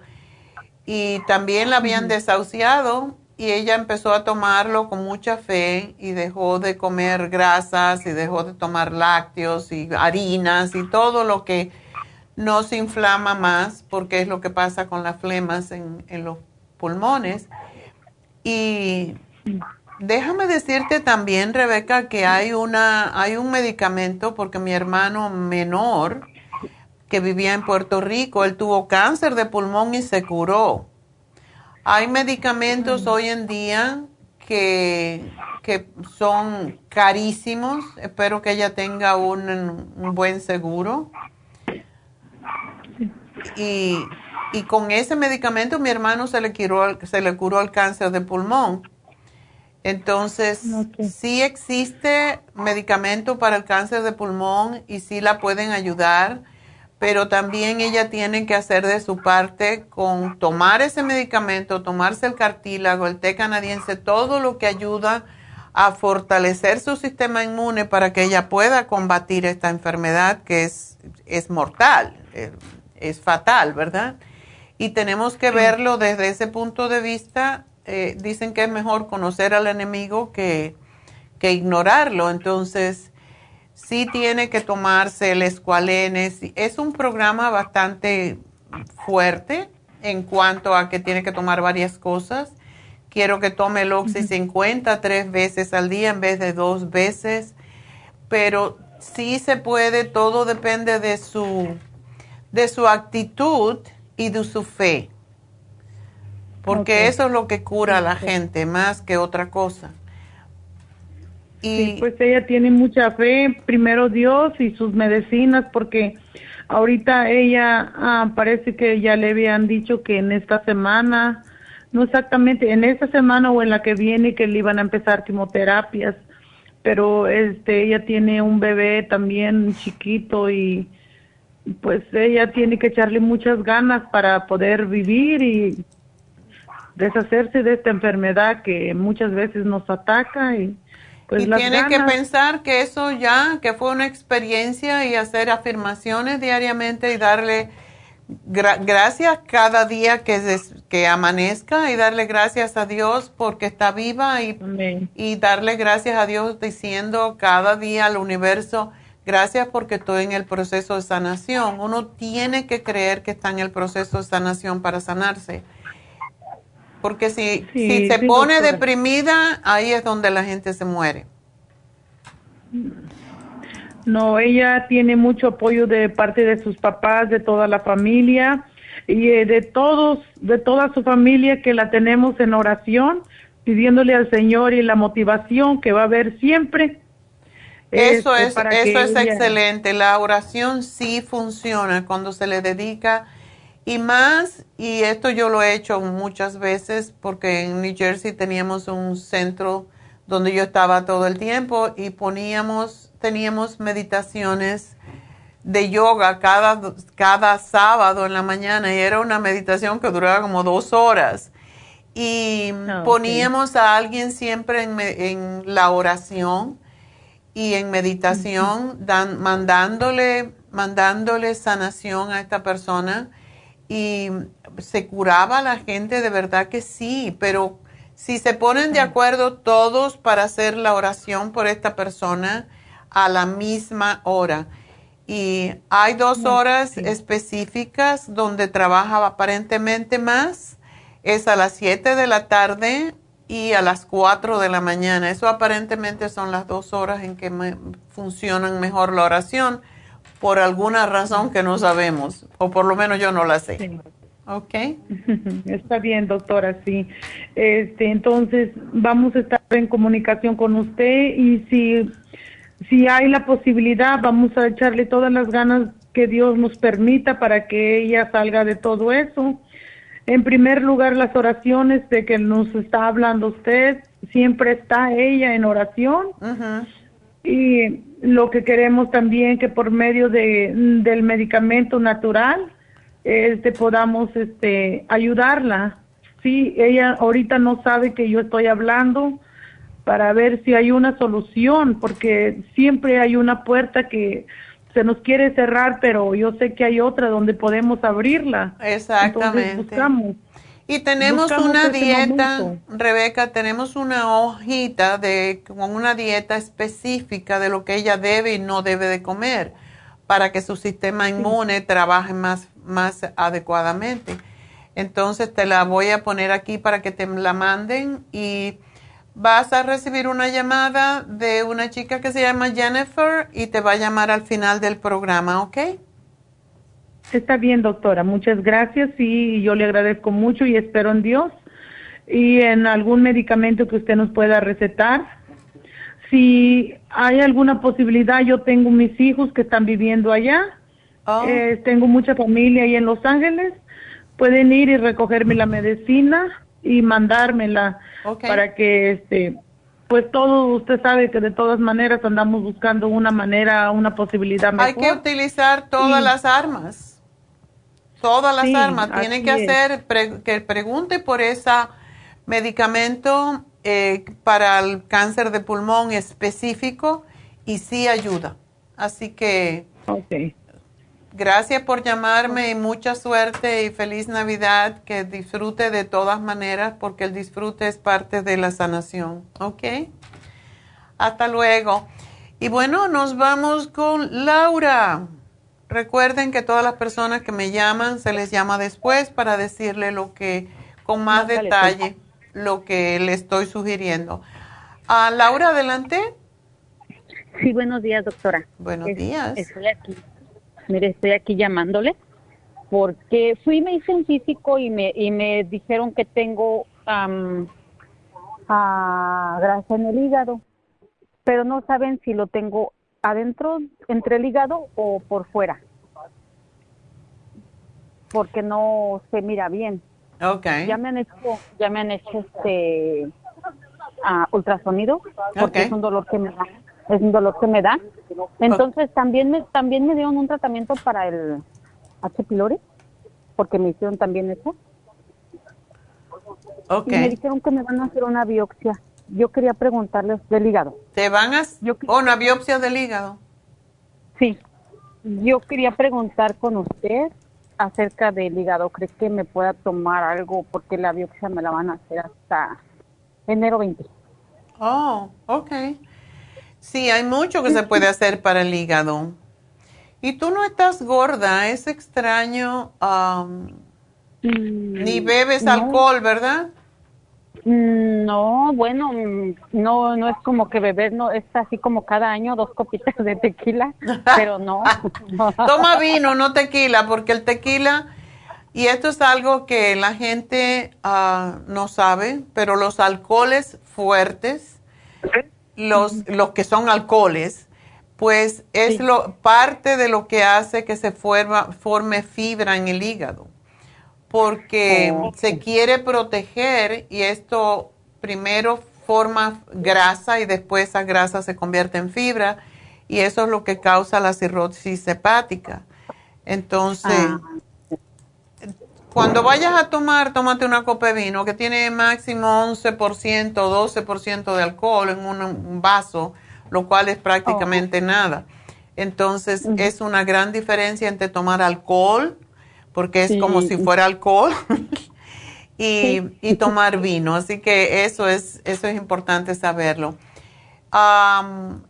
y también la habían desahuciado y ella empezó a tomarlo con mucha fe y dejó de comer grasas y dejó de tomar lácteos y harinas y todo lo que no se inflama más porque es lo que pasa con las flemas en, en los pulmones. Y déjame decirte también, Rebeca, que hay, una, hay un medicamento porque mi hermano menor que vivía en Puerto Rico, él tuvo cáncer de pulmón y se curó. Hay medicamentos hoy en día que que son carísimos. Espero que ella tenga un, buen seguro. Y, con ese medicamento mi hermano se le, curó, se le curó el cáncer de pulmón. Entonces, sí existe medicamento para el cáncer de pulmón y sí la pueden ayudar pero también ella tiene que hacer de su parte con tomar ese medicamento, tomarse el cartílago, el té canadiense, todo lo que ayuda a fortalecer su sistema inmune para que ella pueda combatir esta enfermedad que es, es mortal, eh, es, fatal, ¿verdad? Y tenemos que verlo desde ese punto de vista. Eh, dicen que es mejor conocer al enemigo que, que ignorarlo. Entonces, sí tiene que tomarse el escualene. Es un programa bastante fuerte en cuanto a que tiene que tomar varias cosas. Quiero que tome el Oxy 50 tres veces al día en vez de dos veces, pero sí se puede, todo depende de su, de su actitud y de su fe, porque eso es lo que cura a la gente más que otra cosa. Y pues ella tiene mucha fe, primero Dios y sus medicinas, porque ahorita ella ah, parece que ya le habían dicho que en esta semana, no exactamente, en esta semana o en la que viene que le iban a empezar quimioterapias, pero este ella tiene un bebé también chiquito y pues ella tiene que echarle muchas ganas para poder vivir y deshacerse de esta enfermedad que muchas veces nos ataca y pues y tiene que pensar que eso ya, que fue una experiencia y hacer afirmaciones diariamente y darle gracias cada día que, que amanezca y darle gracias a Dios porque está viva y, y darle gracias a Dios diciendo cada día al universo, gracias porque estoy en el proceso de sanación. Uno tiene que creer que está en el proceso de sanación para sanarse porque si, si se pone deprimida, ahí es donde la gente se muere. No, ella tiene mucho apoyo de parte de sus papás, de toda la familia y eh, de todos, de toda su familia que la tenemos en oración, pidiéndole al Señor y la motivación que va a haber siempre. Eso este, es, eso es excelente. La oración sí funciona cuando se le dedica y más, y esto yo lo he hecho muchas veces porque en New Jersey teníamos un centro donde yo estaba todo el tiempo y poníamos, teníamos meditaciones de yoga cada, cada sábado en la mañana y era una meditación que duraba como dos horas. Y ah, poníamos a alguien siempre en, en, la oración y en meditación, dan, mandándole, mandándole sanación a esta persona y se curaba la gente, de verdad que sí, pero si se ponen de acuerdo todos para hacer la oración por esta persona a la misma hora. Y hay dos horas específicas donde trabaja aparentemente más, es a las 7 de la tarde y a las 4 de la mañana. Eso aparentemente son las dos horas en que me funcionan mejor la oración por alguna razón que no sabemos, o por lo menos yo no la sé. Ok. (laughs) Está bien, doctora, sí. Este, entonces, vamos a estar en comunicación con usted y si, si hay la posibilidad, vamos a echarle todas las ganas que Dios nos permita para que ella salga de todo eso. En primer lugar, las oraciones de que nos está hablando usted, siempre está ella en oración. Y lo que queremos también que por medio de, del medicamento natural este podamos este ayudarla. Sí, ella ahorita no sabe que yo estoy hablando para ver si hay una solución, porque siempre hay una puerta que se nos quiere cerrar, pero yo sé que hay otra donde podemos abrirla. Exactamente. buscamos. Y tenemos una dieta, Rebeca, tenemos una hojita de con una dieta específica de lo que ella debe y no debe de comer para que su sistema inmune trabaje más, más adecuadamente. Entonces te la voy a poner aquí para que te la manden y vas a recibir una llamada de una chica que se llama Jennifer y te va a llamar al final del programa, ¿ok? Está bien, doctora. Muchas gracias y yo le agradezco mucho y espero en Dios y en algún medicamento que usted nos pueda recetar si hay alguna posibilidad, yo tengo mis hijos que están viviendo allá, oh. eh, tengo mucha familia ahí en Los Ángeles, pueden ir y recogerme la medicina y mandármela para que este pues todo usted sabe que de todas maneras andamos buscando una manera, una posibilidad mejor. Hay que utilizar todas las armas. Todas las armas. Tienen que hacer que pregunte por ese medicamento eh, para el cáncer de pulmón específico y sí ayuda. Así que okay. gracias por llamarme y mucha suerte y feliz Navidad. Que disfrute de todas maneras porque el disfrute es parte de la sanación. ¿Ok? Hasta luego. Y bueno, nos vamos con Laura. Recuerden que todas las personas que me llaman se les llama después para decirle lo que con más detalle lo que le estoy sugiriendo. Ah, Laura, adelante. Sí, buenos días, doctora. Buenos días. Estoy aquí. Mire, estoy aquí llamándole porque fui me hice un físico y me y me dijeron que tengo um, grasa en el hígado, pero no saben si lo tengo adentro entre el hígado o por fuera, porque no se mira bien. Okay. Ya me han hecho, ya me han hecho este ultrasonido porque es un dolor que me da, es un dolor que me da. Entonces también me también me dieron un tratamiento para el H pylori porque me hicieron también eso. Okay. Y me dijeron que me van a hacer una biopsia. Yo quería preguntarles del hígado. ¿Te van a Yo, una biopsia del hígado? Sí. Yo quería preguntar con usted acerca del hígado. ¿Crees que me pueda tomar algo? Porque la biopsia me la van a hacer hasta enero 20. Oh, ok. Sí, hay mucho que se puede hacer para el hígado. Y tú no estás gorda, es extraño. Um, mm, ni bebes alcohol, ¿verdad? Mm, no, bueno, mm, no, no es como que beber, no, es así como cada año dos copitas de tequila, (laughs) pero no. (laughs) Toma vino, no tequila, porque el tequila, y esto es algo que la gente uh, no sabe, pero los alcoholes fuertes, los, los que son alcoholes, pues es lo, parte de lo que hace que se forma, forme fibra en el hígado porque oh, se quiere proteger y esto primero forma grasa y después esa grasa se convierte en fibra y eso es lo que causa la cirrosis hepática. Entonces, ah. cuando vayas a tomar, tómate una copa de vino que tiene máximo 11%, 12% de alcohol en un, vaso, lo cual es prácticamente oh. nada. Entonces, es una gran diferencia entre tomar alcohol porque es como si fuera alcohol (laughs) y, tomar vino. Así que eso es, eso es importante saberlo.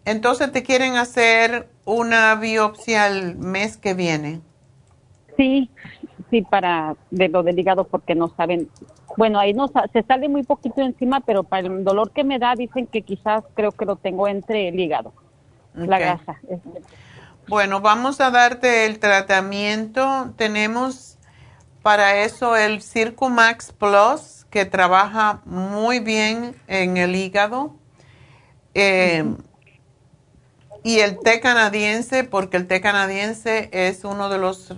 entonces, ¿te quieren hacer una biopsia el mes que viene? Sí, sí, para de lo del hígado porque no saben. Bueno, ahí no se sale muy poquito encima, pero para el dolor que me da dicen que quizás creo que lo tengo entre el hígado, la grasa. Bueno, vamos a darte el tratamiento. Tenemos para eso el Circumax Plus, que trabaja muy bien en el hígado. Eh, y el té canadiense, porque el té canadiense es uno de los,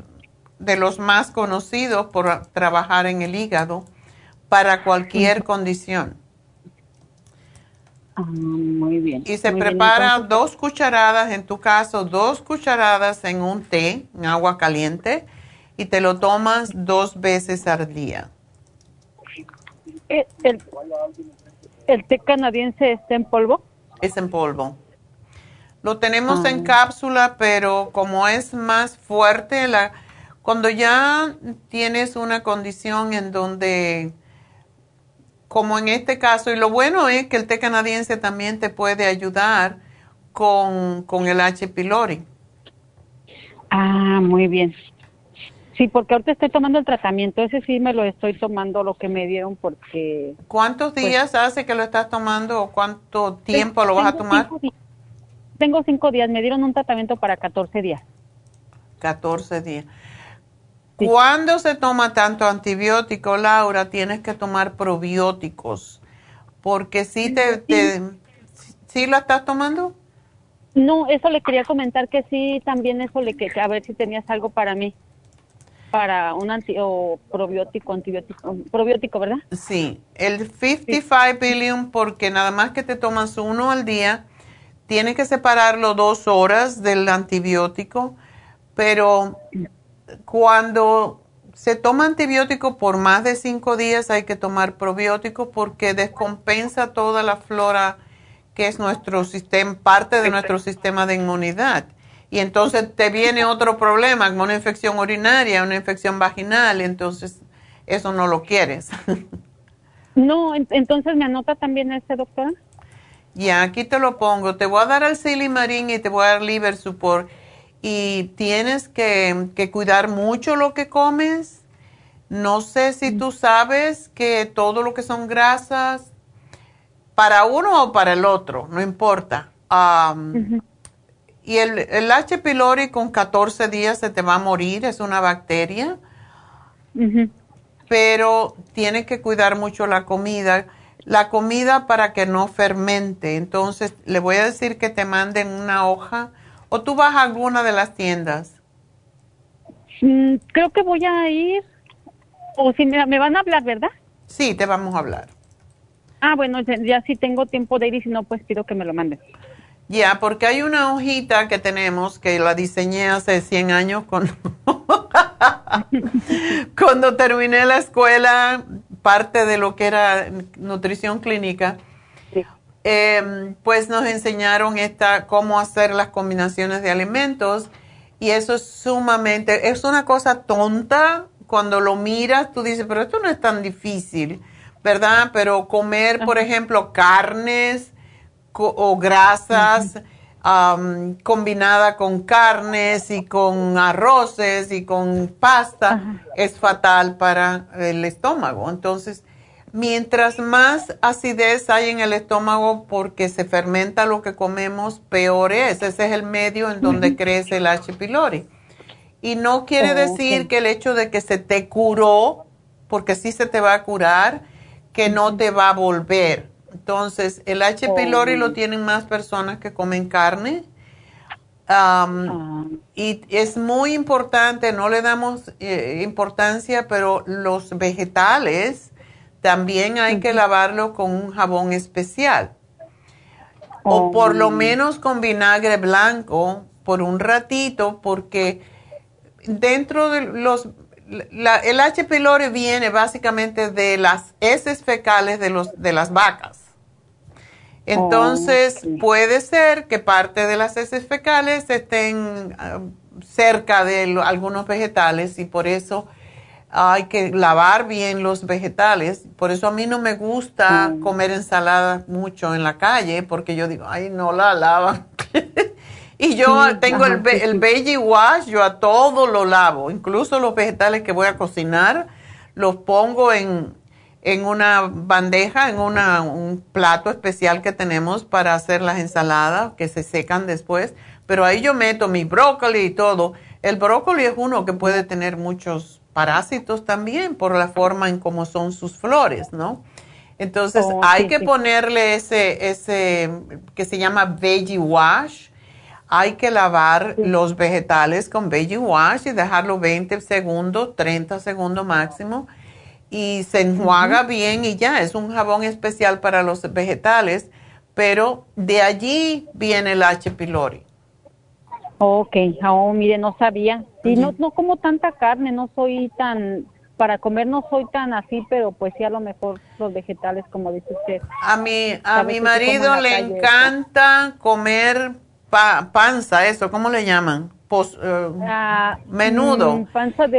de los más conocidos por trabajar en el hígado para cualquier condición. Ah, muy bien. Y se prepara dos cucharadas, en tu caso, dos cucharadas en un té, en agua caliente, y te lo tomas dos veces al día. Eh, ¿El, té canadiense está en polvo? Es en polvo. Lo tenemos en ah. cápsula, pero como es más fuerte, la, cuando ya tienes una condición en donde como en este caso, y lo bueno es que el té canadiense también te puede ayudar con, el H. pylori. Ah, muy bien. Sí, porque ahorita estoy tomando el tratamiento, ese sí me lo estoy tomando lo que me dieron porque... ¿Cuántos pues días hace que lo estás tomando o cuánto tiempo lo vas a tomar? tengo cinco días, me dieron un tratamiento para 14 días. 14 días. Cuando se toma tanto antibiótico, Laura, tienes que tomar probióticos, porque si te, ¿Sí la estás tomando? No, eso le quería comentar que sí, también eso le que a ver si tenías algo para mí, para un anti o probiótico, antibiótico, probiótico, ¿verdad? Sí, el 55 billion porque nada más que te tomas uno al día, tienes que separarlo dos horas del antibiótico, pero cuando se toma antibiótico por más de cinco días hay que tomar probiótico porque descompensa toda la flora que es nuestro sistema, parte de nuestro sistema de inmunidad. Y entonces te viene otro problema, como una infección urinaria, una infección vaginal, entonces eso no lo quieres. (laughs) no, entonces me anota también ese doctora. Ya, aquí te lo pongo. Te voy a dar al Silimarín y te voy a dar Liver Support. Y tienes que, que cuidar mucho lo que comes. No sé si tú sabes que todo lo que son grasas para uno o para el otro, no importa. Y el, el, H. pylori con 14 días se te va a morir, es una bacteria, pero tienes que cuidar mucho la comida. La comida para que no fermente. Entonces, le voy a decir que te manden una hoja o tú vas a alguna de las tiendas. Mm, creo que voy a ir, o si me, me van a hablar, ¿verdad? Sí, te vamos a hablar. Ah, bueno, ya, si tengo tiempo de ir y si no, pues pido que me lo manden. Ya, porque hay una hojita que tenemos que la diseñé hace 100 años cuando, (laughs) cuando terminé la escuela, parte de lo que era nutrición clínica. Em, pues nos enseñaron esta, cómo hacer las combinaciones de alimentos y eso es sumamente, es una cosa tonta cuando lo miras, tú dices, pero esto no es tan difícil ¿verdad? Pero comer, por ejemplo, carnes o grasas combinada con carnes y con arroces y con pasta es fatal para el estómago. Entonces, mientras más acidez hay en el estómago porque se fermenta lo que comemos, peor es. Ese es el medio en donde crece el H. pylori. Y no quiere oh, decir que el hecho de que se te curó, porque sí se te va a curar, que no te va a volver. Entonces, el H. pylori lo tienen más personas que comen carne. Ah. Y es muy importante, no le damos eh, importancia, pero los vegetales también hay que lavarlo con un jabón especial. O por lo menos con vinagre blanco por un ratito, porque dentro de los el H. pylori viene básicamente de las heces fecales de, los, de las vacas. Entonces, puede ser que parte de las heces fecales estén ah, cerca de algunos vegetales y por eso hay que lavar bien los vegetales. Por eso a mí no me gusta comer ensalada mucho en la calle porque yo digo, ay, no la lavan. (laughs) Y yo tengo el, el Veggie Wash, yo a todo lo lavo, incluso los vegetales que voy a cocinar, los pongo en, en una bandeja, en una, un plato especial que tenemos para hacer las ensaladas que se secan después. Pero ahí yo meto mi brócoli y todo. El brócoli es uno que puede tener muchos parásitos también por la forma en cómo son sus flores, ¿no? Entonces oh, hay que ponerle ese, ese que se llama veggie wash hay que lavar los vegetales con Veggie Wash y dejarlo 20 segundos, 30 segundos máximo. Y se enjuaga bien y ya, es un jabón especial para los vegetales, pero de allí viene el H. pylori. Ok, oh, mire, no sabía. Y no, no como tanta carne, no soy tan, para comer no soy tan así, pero pues sí a lo mejor los vegetales, como dice usted. A mi, a mi marido le encanta comer panza, eso, ¿cómo le llaman? Eh, ah, menudo. Mm,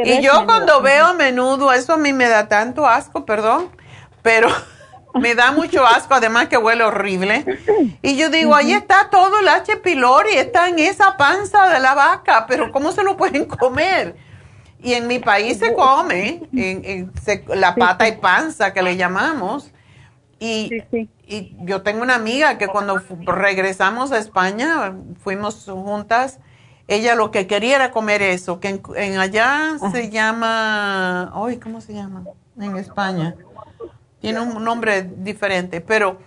y yo cuando veo menudo, eso a mí me da tanto asco, perdón, pero (laughs) me da mucho asco, además que huele horrible. Y yo digo, ahí está todo el H. pylori, está en esa panza de la vaca, pero ¿cómo se lo pueden comer? Y en mi país se come en, la pata y panza que le llamamos. Y, y yo tengo una amiga que cuando regresamos a España, fuimos juntas, ella lo que quería era comer eso, que en, allá se llama, ay, ¿cómo se llama? En España. Tiene un nombre diferente, pero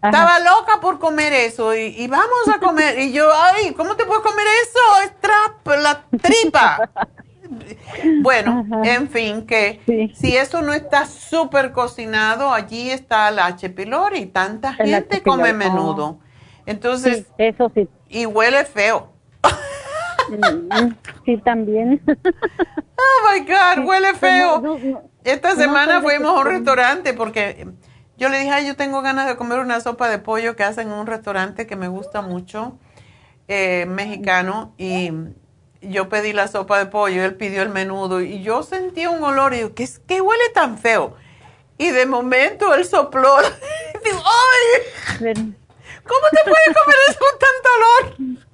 Estaba loca por comer eso y, vamos a comer. Y yo, ay, ¿cómo te puedes comer eso? Es trap, la tripa. (laughs) bueno, en fin, que si eso no está súper cocinado, allí está el H. pylori. Tanta gente come menudo. Entonces, eso sí. Y huele feo. Sí, también. oh my God, huele feo. Esta semana fuimos a un restaurante porque yo le dije, ay, yo tengo ganas de comer una sopa de pollo que hacen en un restaurante que me gusta mucho, eh, mexicano, y yo pedí la sopa de pollo, él pidió el menudo, y yo sentí un olor, y digo, ¿qué, qué huele tan feo? Y de momento él sopló, (laughs) y digo, ¡ay! ¿Cómo te puedes comer eso con tanto olor?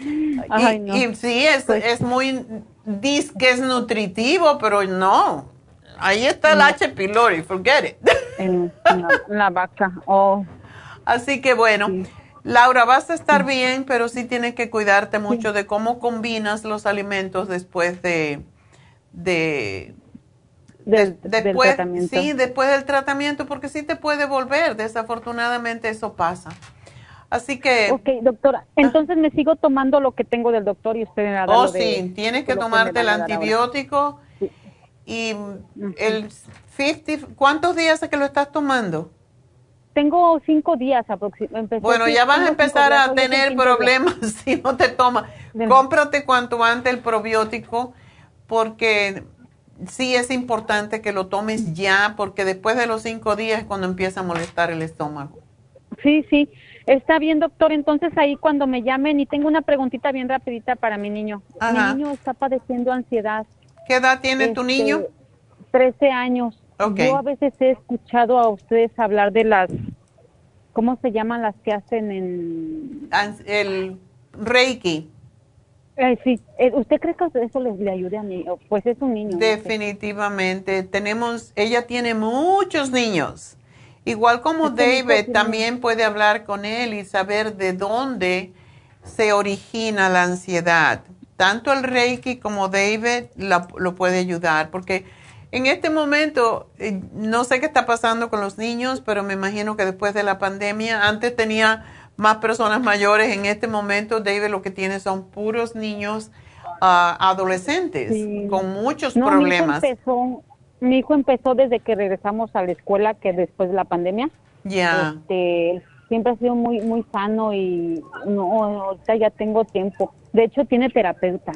Y, sí, es, pues es muy, dice que es nutritivo, pero no. Ahí está el H. pylori, forget it. (laughs) En, la, vaca, oh. Así que bueno, Laura, vas a estar bien, pero sí tienes que cuidarte mucho de cómo combinas los alimentos después de, de después, Sí, después del tratamiento, porque sí te puede volver. Desafortunadamente eso pasa. Así que... Ok, doctora. Ah. Entonces me sigo tomando lo que tengo del doctor y usted me ha dado Oh, sí. Tienes que tomarte el antibiótico y el 50... ¿Cuántos días es que lo estás tomando? Tengo cinco días aproximadamente. Bueno, ya vas a empezar a tener problemas (laughs) si no te tomas. Cómprate cuanto antes el probiótico porque sí es importante que lo tomes ya porque después de los cinco días es cuando empieza a molestar el estómago. Sí, sí. Está bien, doctor. Entonces ahí cuando me llamen y tengo una preguntita bien rapidita para mi niño. Mi niño está padeciendo ansiedad. ¿Qué edad tiene tu este, niño? Trece años. Yo a veces he escuchado a ustedes hablar de las, ¿cómo se llaman las que hacen en... El Reiki. sí. Eh, ¿Usted cree que eso le, le ayude a mí? Pues es un niño. Definitivamente. Tenemos, ella tiene muchos niños. Igual como David también puede hablar con él y saber de dónde se origina la ansiedad. Tanto el Reiki como David lo puede ayudar, porque en este momento, eh, no sé qué está pasando con los niños, pero me imagino que después de la pandemia, antes tenía más personas mayores, en este momento David lo que tiene son puros niños ah, adolescentes con muchos problemas mi hijo empezó desde que regresamos a la escuela, que después de la pandemia. Ya. Este, siempre ha sido muy muy sano y no, ahorita ya tengo tiempo. De hecho tiene terapeuta,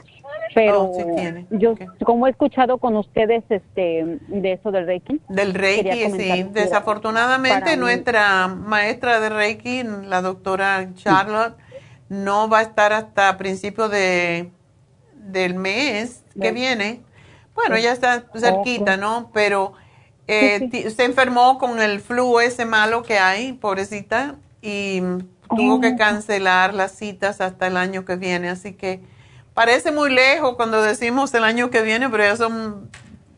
pero oh, yo como he escuchado con ustedes este de eso del Reiki. Del Reiki, sí. Desafortunadamente nuestra maestra de Reiki, la doctora Charlotte, no va a estar hasta principios de del mes que viene bueno, ya está cerquita, ¿no? Pero eh, se enfermó con el flu ese malo que hay, pobrecita, y tuvo que cancelar las citas hasta el año que viene. Así que parece muy lejos cuando decimos el año que viene, pero ya son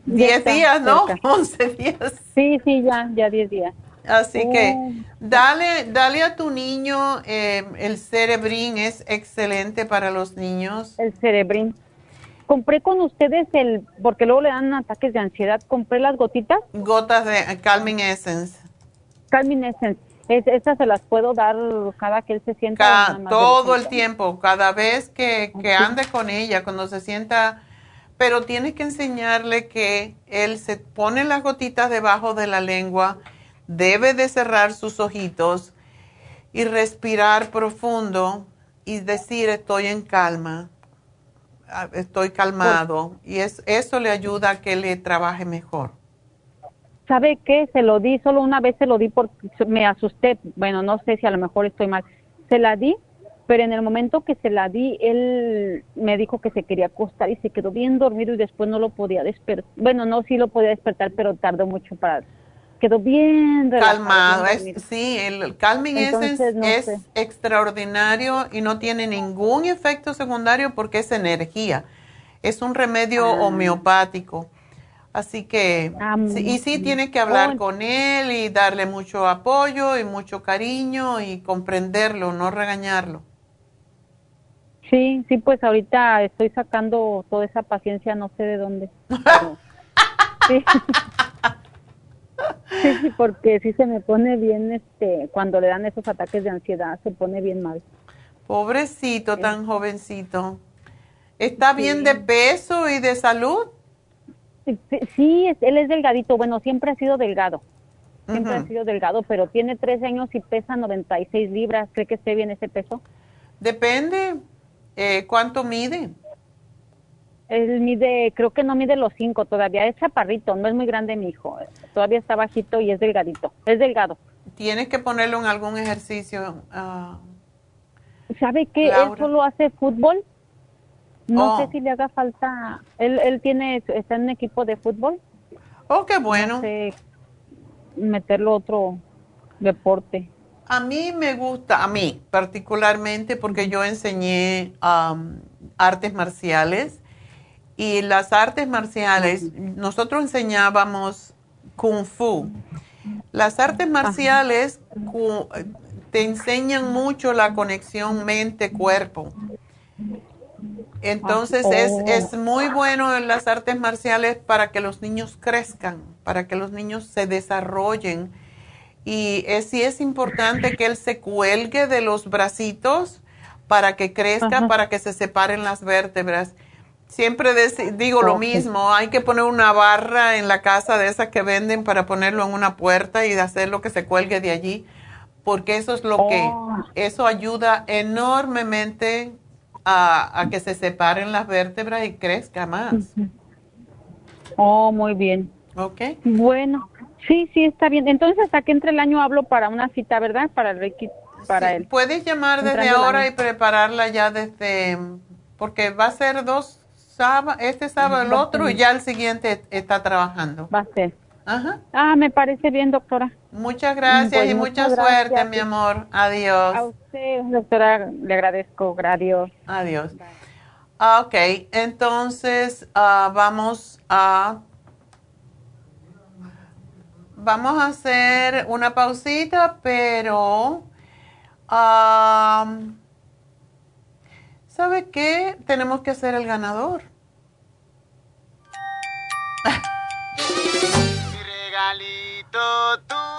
10 días, ¿no? 11 (laughs) días. Sí, sí, ya, ya 10 días. Así que oh. dale, dale a tu niño eh, el cerebrín, es excelente para los niños. El cerebrín compré con ustedes el, porque luego le dan ataques de ansiedad, compré las gotitas. Gotas de Calming Essence. Calming Essence. esas se las puedo dar cada que él se sienta. todo el tiempo, cada vez que, que ande con ella, cuando se sienta. Pero tienes que enseñarle que él se pone las gotitas debajo de la lengua, debe de cerrar sus ojitos y respirar profundo y decir estoy en calma estoy calmado y es, eso le ayuda a que le trabaje mejor. ¿Sabe qué? Se lo di, solo una vez se lo di porque me asusté. Bueno, no sé si a lo mejor estoy mal. Se la di, pero en el momento que se la di, él me dijo que se quería acostar y se quedó bien dormido y después no lo podía despertar. Bueno, no, sí lo podía despertar, pero tardó mucho para quedó bien calmado. sí, el calming essence es extraordinario y no tiene ningún efecto secundario porque es energía. Es un remedio ah. homeopático. Así que, ah, y sí tiene que hablar oh. con él y darle mucho apoyo y mucho cariño y comprenderlo, no regañarlo. Sí, sí, pues ahorita estoy sacando toda esa paciencia, no sé de dónde. (laughs) Sí, (laughs) sí, porque sí se me pone bien, este, cuando le dan esos ataques de ansiedad, se pone bien mal. Pobrecito, tan jovencito. ¿Está bien de peso y de salud? Sí, él es delgadito. Bueno, siempre ha sido delgado. Siempre ha sido delgado, pero tiene tres años y pesa 96 libras. ¿Cree que esté bien ese peso? Depende. Eh, ¿Cuánto mide? Él mide, creo que no mide los cinco todavía. Es chaparrito, no es muy grande mi hijo. Todavía está bajito y es delgadito. Es delgado. ¿Tienes que ponerlo en algún ejercicio? Uh, ¿Sabe que Él solo hace fútbol. No sé oh. si le haga falta. Él, él tiene, está en un equipo de fútbol. Oh, qué bueno. meterlo otro deporte. A mí me gusta, a mí particularmente, porque yo enseñé um, artes marciales y las artes marciales, nosotros enseñábamos kung fu. Las artes marciales te enseñan mucho la conexión mente-cuerpo. Entonces es, oh. es, muy bueno en las artes marciales para que los niños crezcan, para que los niños se desarrollen. Y es, sí es importante que él se cuelgue de los bracitos para que crezca, para que se separen las vértebras. Siempre digo lo mismo, hay que poner una barra en la casa de esas que venden para ponerlo en una puerta y hacer lo que se cuelgue de allí, porque eso es lo que, oh. eso ayuda enormemente a, que se separen las vértebras y crezca más. Oh, muy bien. Ok. Bueno, sí, sí, está bien. Entonces, hasta que entre el año hablo para una cita, ¿verdad? Para el para él. Puedes llamar desde ahora y prepararla ya desde, porque va a ser dos sábado, este sábado el otro y ya el siguiente está trabajando. Va a ser. Ajá. Ah, me parece bien, doctora. Muchas gracias y mucha suerte, mi amor. Adiós. A usted, doctora, le agradezco. Adiós. Adiós. Ah, ok, entonces ah, vamos a vamos a hacer una pausita, pero ¿sabe qué? Tenemos que hacer el ganador.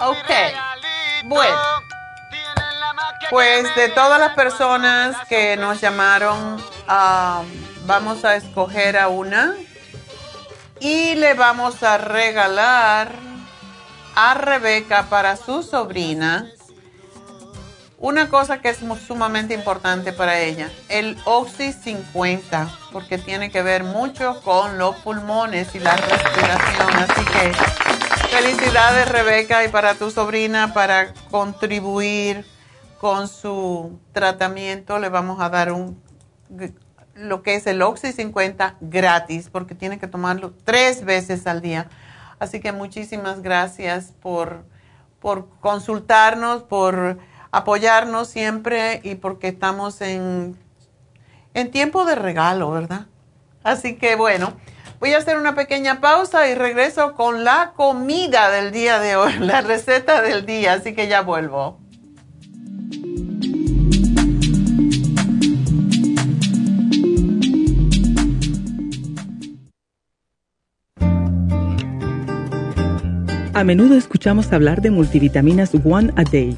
ok. Bueno. Pues de todas las personas que nos llamaron, vamos a escoger a una y le vamos a regalar a Rebeca para su sobrina una cosa que es sumamente importante para ella, el Oxy 50, porque tiene que ver mucho con los pulmones y la respiración. Así que felicidades Rebeca y para tu sobrina para contribuir con su tratamiento le vamos a dar un lo que es el Oxy 50 gratis porque tiene que tomarlo tres veces al día. Así que muchísimas gracias por, por consultarnos, por apoyarnos siempre y porque estamos en, en tiempo de regalo, ¿verdad? Así que bueno, voy a hacer una pequeña pausa y regreso con la comida del día de hoy, (laughs) la receta del día, así que ya vuelvo. A menudo escuchamos hablar de multivitaminas One a Day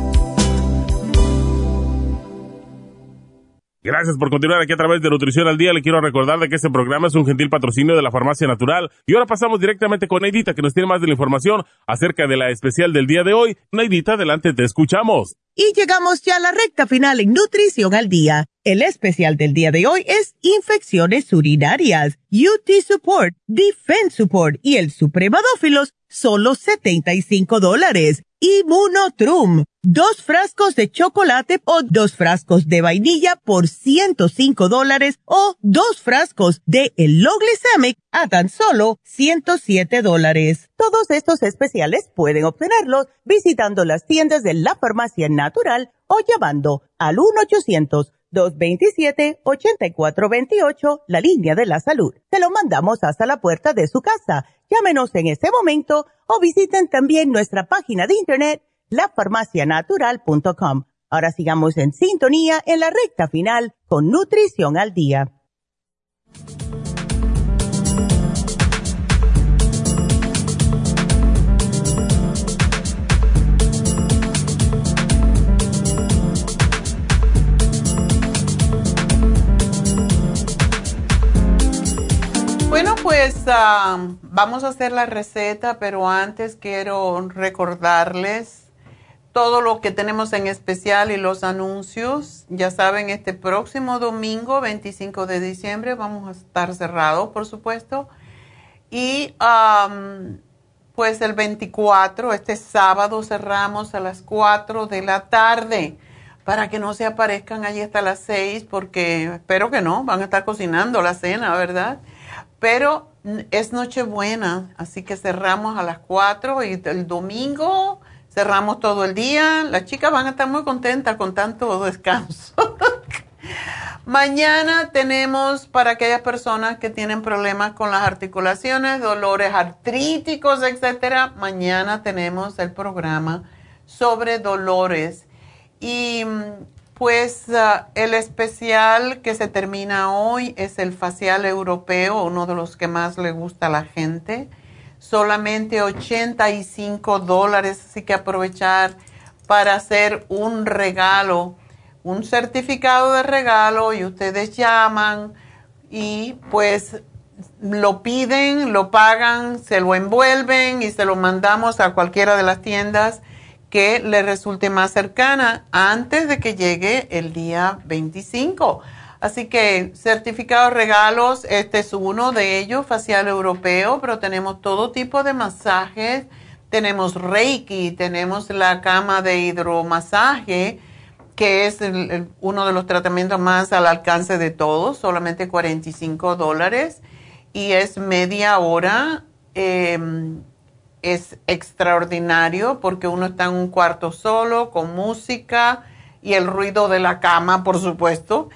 Gracias por continuar aquí a través de Nutrición al Día. Le quiero recordar de que este programa es un gentil patrocinio de la Farmacia Natural. Y ahora pasamos directamente con Neidita, que nos tiene más de la información acerca de la especial del día de hoy. Neidita, adelante, te escuchamos. Y llegamos ya a la recta final en Nutrición al Día. El especial del día de hoy es infecciones urinarias, UT Support, Defense Support y el Supremadófilos, solo 75 dólares. Immunotrum, dos frascos de chocolate o dos frascos de vainilla por 105 dólares o dos frascos de el Loglicemic a tan solo 107 dólares. Todos estos especiales pueden obtenerlos visitando las tiendas de la farmacia natural o llamando al 1-800-227-8428, la línea de la salud. Se lo mandamos hasta la puerta de su casa. Llámenos en este momento o visiten también nuestra página de internet lafarmacianatural.com. Ahora sigamos en sintonía en la recta final con Nutrición al Día. Bueno, pues ah, vamos a hacer la receta, pero antes quiero recordarles todo lo que tenemos en especial y los anuncios. Ya saben, este próximo domingo, 25 de diciembre, vamos a estar cerrados, por supuesto. Y pues el 24, este sábado, cerramos a las 4 de la tarde para que no se aparezcan allí hasta las 6, porque espero que no, van a estar cocinando la cena, ¿verdad? Pero es Nochebuena, así que cerramos a las 4 y el domingo cerramos todo el día. Las chicas van a estar muy contentas con tanto descanso. (laughs) Mañana tenemos para aquellas personas que tienen problemas con las articulaciones, dolores artríticos, etcétera. Mañana tenemos el programa sobre dolores. Y pues ah, el especial que se termina hoy es el facial europeo, uno de los que más le gusta a la gente. Solamente 85 dólares, así que aprovechar para hacer un regalo, un certificado de regalo y ustedes llaman y pues lo piden, lo pagan, se lo envuelven y se lo mandamos a cualquiera de las tiendas que le resulte más cercana antes de que llegue el día 25. Así que certificados regalos, este es uno de ellos, facial europeo, pero tenemos todo tipo de masajes, tenemos Reiki, tenemos la cama de hidromasaje, que es uno de los tratamientos más al alcance de todos, solamente 45 dólares y es media hora. Em, es extraordinario porque uno está en un cuarto solo, con música y el ruido de la cama, por supuesto.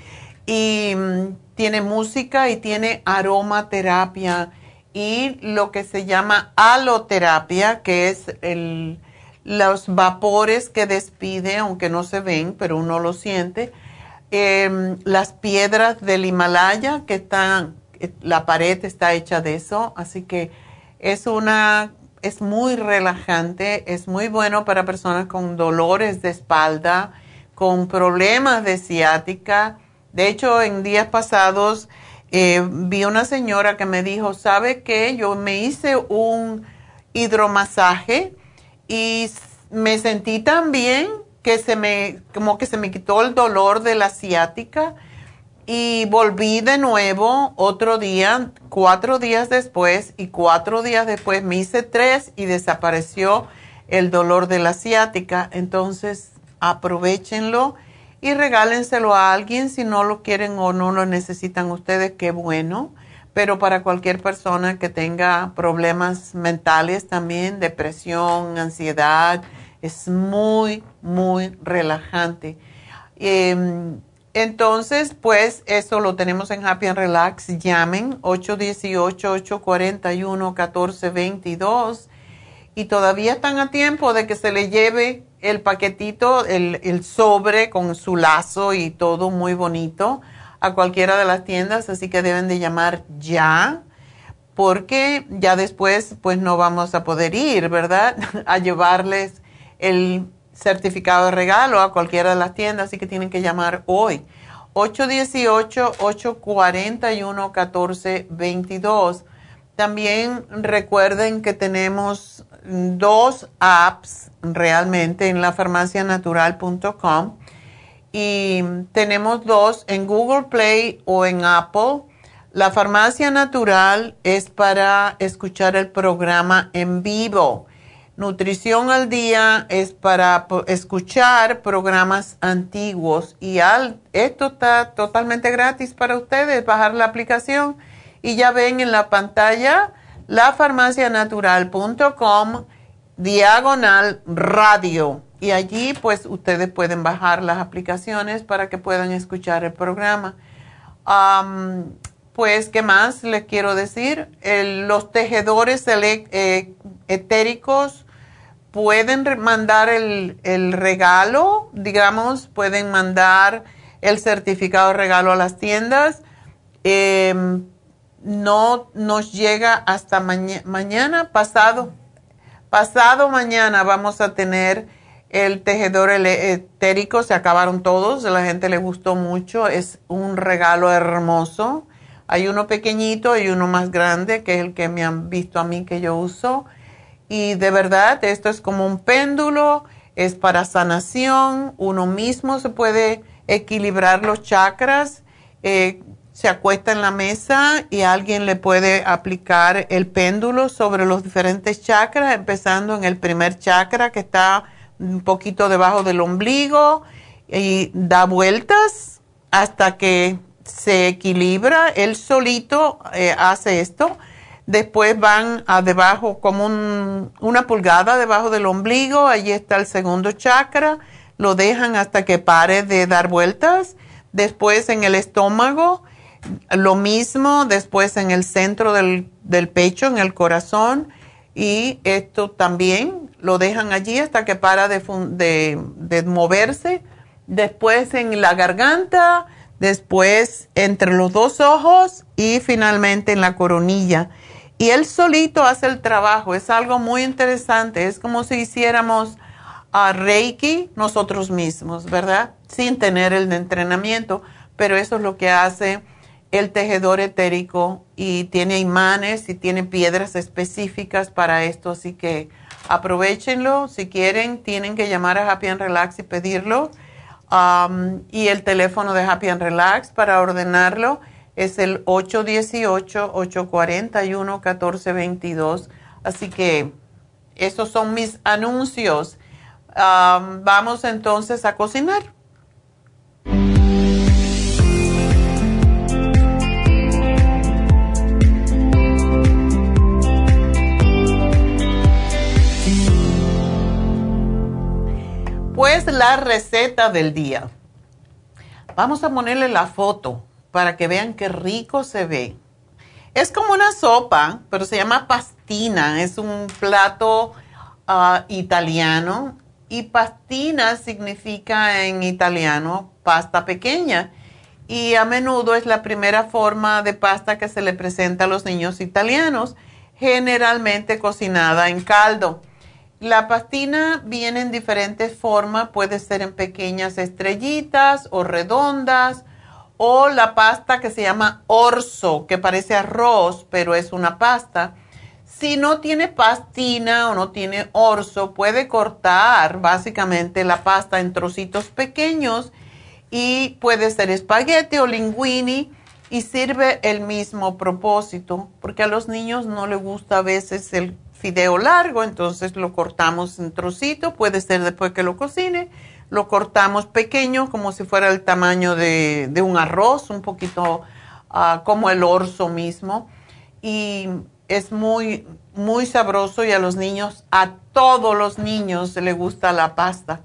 Y mm, tiene música y tiene aromaterapia y lo que se llama aloterapia, que es el, los vapores que despide, aunque no se ven, pero uno lo siente. Em, las piedras del Himalaya, que están, la pared está hecha de eso, así que es una es muy relajante, es muy bueno para personas con dolores de espalda, con problemas de ciática. De hecho, en días pasados eh, vi una señora que me dijo, ¿sabe qué? Yo me hice un hidromasaje y me sentí tan bien que se me, como que se me quitó el dolor de la ciática y volví de nuevo otro día, cuatro días después, y cuatro días después me hice tres y desapareció el dolor de la ciática. Entonces, aprovechenlo y regálenselo a alguien si no lo quieren o no lo necesitan ustedes, qué bueno. Pero para cualquier persona que tenga problemas mentales también, depresión, ansiedad, es muy, muy relajante. Em, entonces, pues eso lo tenemos en Happy and Relax. Llamen 818-841-1422 y todavía están a tiempo de que se le lleve el paquetito, el, el, sobre con su lazo y todo muy bonito a cualquiera de las tiendas, así que deben de llamar ya porque ya después pues no vamos a poder ir, ¿verdad? (laughs) a llevarles el certificado de regalo a cualquiera de las tiendas, así que tienen que llamar hoy. 818-841-1422. También recuerden que tenemos dos apps realmente en la farmacianatural.com y tenemos dos en Google Play o en Apple. La farmacia natural es para escuchar el programa en vivo. Nutrición al día es para escuchar programas antiguos y al, esto está totalmente gratis para ustedes, bajar la aplicación y ya ven en la pantalla lafarmacianatural.com diagonal radio y allí pues ustedes pueden bajar las aplicaciones para que puedan escuchar el programa. pues, ¿qué más les quiero decir? los tejedores eh, etéricos pueden mandar el, el, regalo, digamos, pueden mandar el certificado de regalo a las tiendas. Em, no nos llega hasta mañana, pasado. Pasado mañana vamos a tener el tejedor etérico, se acabaron todos, la gente le gustó mucho, es un regalo hermoso. Hay uno pequeñito y uno más grande, que es el que me han visto a mí que yo uso. Y de verdad, esto es como un péndulo, es para sanación, uno mismo se puede equilibrar los chakras. Eh, se acuesta en la mesa y alguien le puede aplicar el péndulo sobre los diferentes chakras, empezando en el primer chakra que está un poquito debajo del ombligo y da vueltas hasta que se equilibra. Él solito eh, hace esto. Después van a debajo como una pulgada debajo del ombligo, allí está el segundo chakra, lo dejan hasta que pare de dar vueltas. Después en el estómago lo mismo después en el centro del, pecho, en el corazón, y esto también lo dejan allí hasta que para de, de, moverse. Después en la garganta, después entre los dos ojos y finalmente en la coronilla. Y él solito hace el trabajo, es algo muy interesante, es como si hiciéramos a Reiki nosotros mismos, ¿verdad? Sin tener el entrenamiento, pero eso es lo que hace el tejedor etérico y tiene imanes y tiene piedras específicas para esto, así que aprovechenlo. Si quieren, tienen que llamar a Happy and Relax y pedirlo. Um, y el teléfono de Happy and Relax para ordenarlo es el 818-841-1422. Así que esos son mis anuncios. Vamos entonces a cocinar. Pues la receta del día. Vamos a ponerle la foto para que vean qué rico se ve. Es como una sopa, pero se llama pastina. Es un plato ah, italiano. Y pastina significa en italiano pasta pequeña. Y a menudo es la primera forma de pasta que se le presenta a los niños italianos, generalmente cocinada en caldo. La pastina viene en diferentes formas, puede ser en pequeñas estrellitas o redondas, o la pasta que se llama orzo, que parece arroz, pero es una pasta. Si no tiene pastina o no tiene orzo, puede cortar básicamente la pasta en trocitos pequeños y puede ser espagueti o linguini y sirve el mismo propósito, porque a los niños no les gusta a veces el fideo largo, entonces lo cortamos en trocitos, puede ser después que lo cocine, lo cortamos pequeño como si fuera el tamaño de, un arroz, un poquito ah, como el orzo mismo. Y es muy, muy sabroso y a los niños, a todos los niños le gusta la pasta.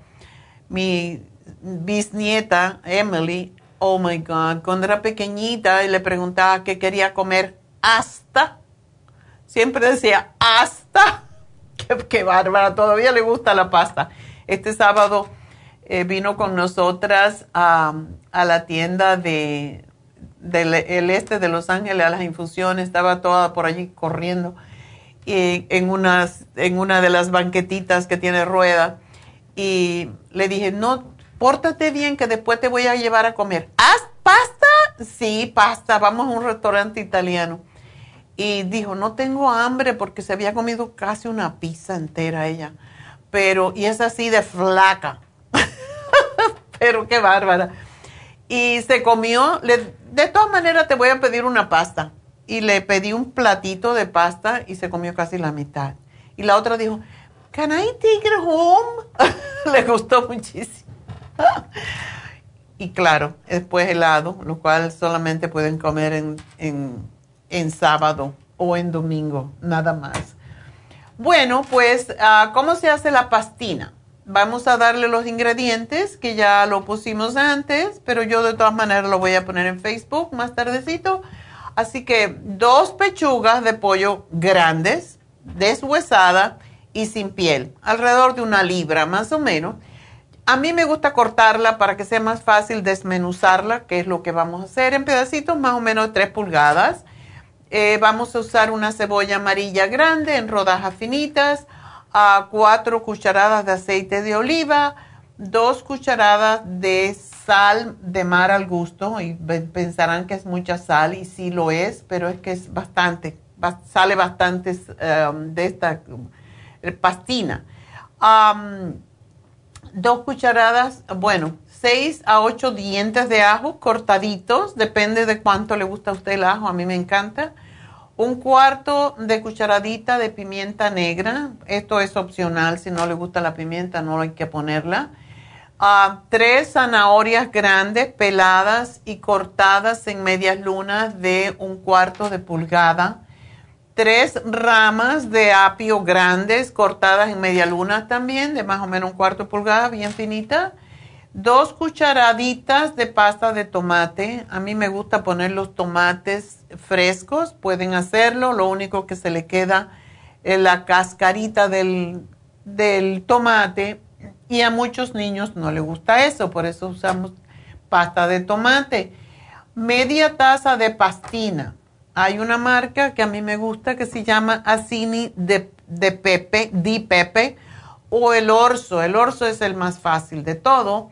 Mi bisnieta, Emily, oh my God, cuando era pequeñita y le preguntaba qué quería comer hasta siempre decía, hasta, (laughs) qué, bárbara, todavía le gusta la pasta. Este sábado eh, vino con nosotras a, la tienda de, del este de Los Ángeles, a las infusiones, estaba toda por allí corriendo y en, unas, en una de las banquetitas que tiene rueda. Y le dije, no, pórtate bien que después te voy a llevar a comer. ¡Haz Sí, pasta, vamos a un restaurante italiano. Y dijo, no tengo hambre porque se había comido casi una pizza entera ella. Pero, y es así de flaca. Pero qué bárbara. Y se comió, de todas maneras te voy a pedir una pasta. Y le pedí un platito de pasta y se comió casi la mitad. Y la otra dijo, Can I take it home? (laughs) le gustó muchísimo. y claro, después helado, lo cual solamente pueden comer en, en, sábado o en domingo, nada más. Bueno, pues, ah, ¿cómo se hace la pastina? Vamos a darle los ingredientes que ya lo pusimos antes, pero yo de todas maneras lo voy a poner en Facebook más tardecito. Así que dos pechugas de pollo grandes, deshuesada y sin piel, alrededor de una libra más o menos. A mí me gusta cortarla para que sea más fácil desmenuzarla, que es lo que vamos a hacer en pedacitos más o menos de 3 pulgadas. Eh, vamos a usar una cebolla amarilla grande en rodajas finitas, a 4 cucharadas de aceite de oliva, 2 cucharadas de sal de mar al gusto y pensarán que es mucha sal y sí lo es, pero es que es bastante, sale bastante um, de esta pastina dos cucharadas, bueno, seis a ocho dientes de ajo cortaditos, depende de cuánto le gusta a usted el ajo, a mí me encanta. Un cuarto de cucharadita de pimienta negra, esto es opcional, si no le gusta la pimienta no hay que ponerla. Ah, tres zanahorias grandes, peladas y cortadas en medias lunas de un cuarto de pulgada tres ramas de apio grandes cortadas en media luna también, de más o menos un cuarto de pulgada, bien finita. Dos cucharaditas de pasta de tomate. A mí me gusta poner los tomates frescos, pueden hacerlo. Lo único que se le queda es la cascarita del, del tomate. Y a muchos niños no les gusta eso, por eso usamos pasta de tomate. Media taza de pastina hay una marca que a mí me gusta que se llama Asini de, de Pepe, Di Pepe, o el Orso. El Orso es el más fácil de todo.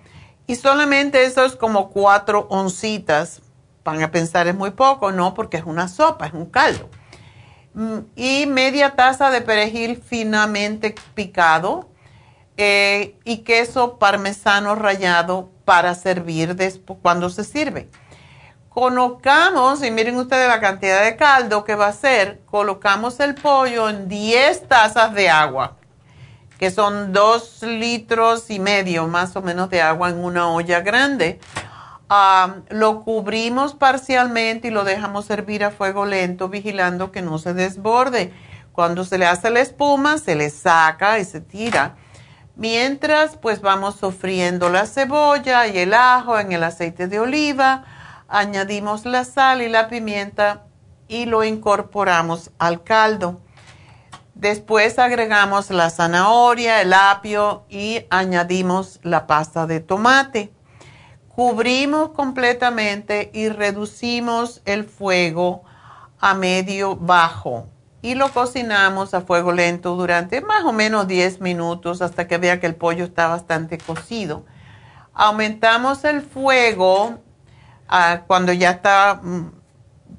Y solamente eso es como cuatro oncitas. Van a pensar es muy poco, no, porque es una sopa, es un caldo. Mm, y media taza de perejil finamente picado eh, y queso parmesano rallado para servir después, cuando se sirve colocamos, y miren ustedes la cantidad de caldo que va a ser, colocamos el pollo en 10 tazas de agua, que son 2 litros y medio más o menos de agua en una olla grande. lo cubrimos parcialmente y lo dejamos servir a fuego lento, vigilando que no se desborde. Cuando se le hace la espuma, se le saca y se tira. Mientras, pues vamos sofriendo la cebolla y el ajo en el aceite de oliva añadimos la sal y la pimienta y lo incorporamos al caldo. Después agregamos la zanahoria, el apio y añadimos la pasta de tomate. Cubrimos completamente y reducimos el fuego a medio bajo y lo cocinamos a fuego lento durante más o menos 10 minutos hasta que vea que el pollo está bastante cocido. Aumentamos el fuego cuando ya está, mm,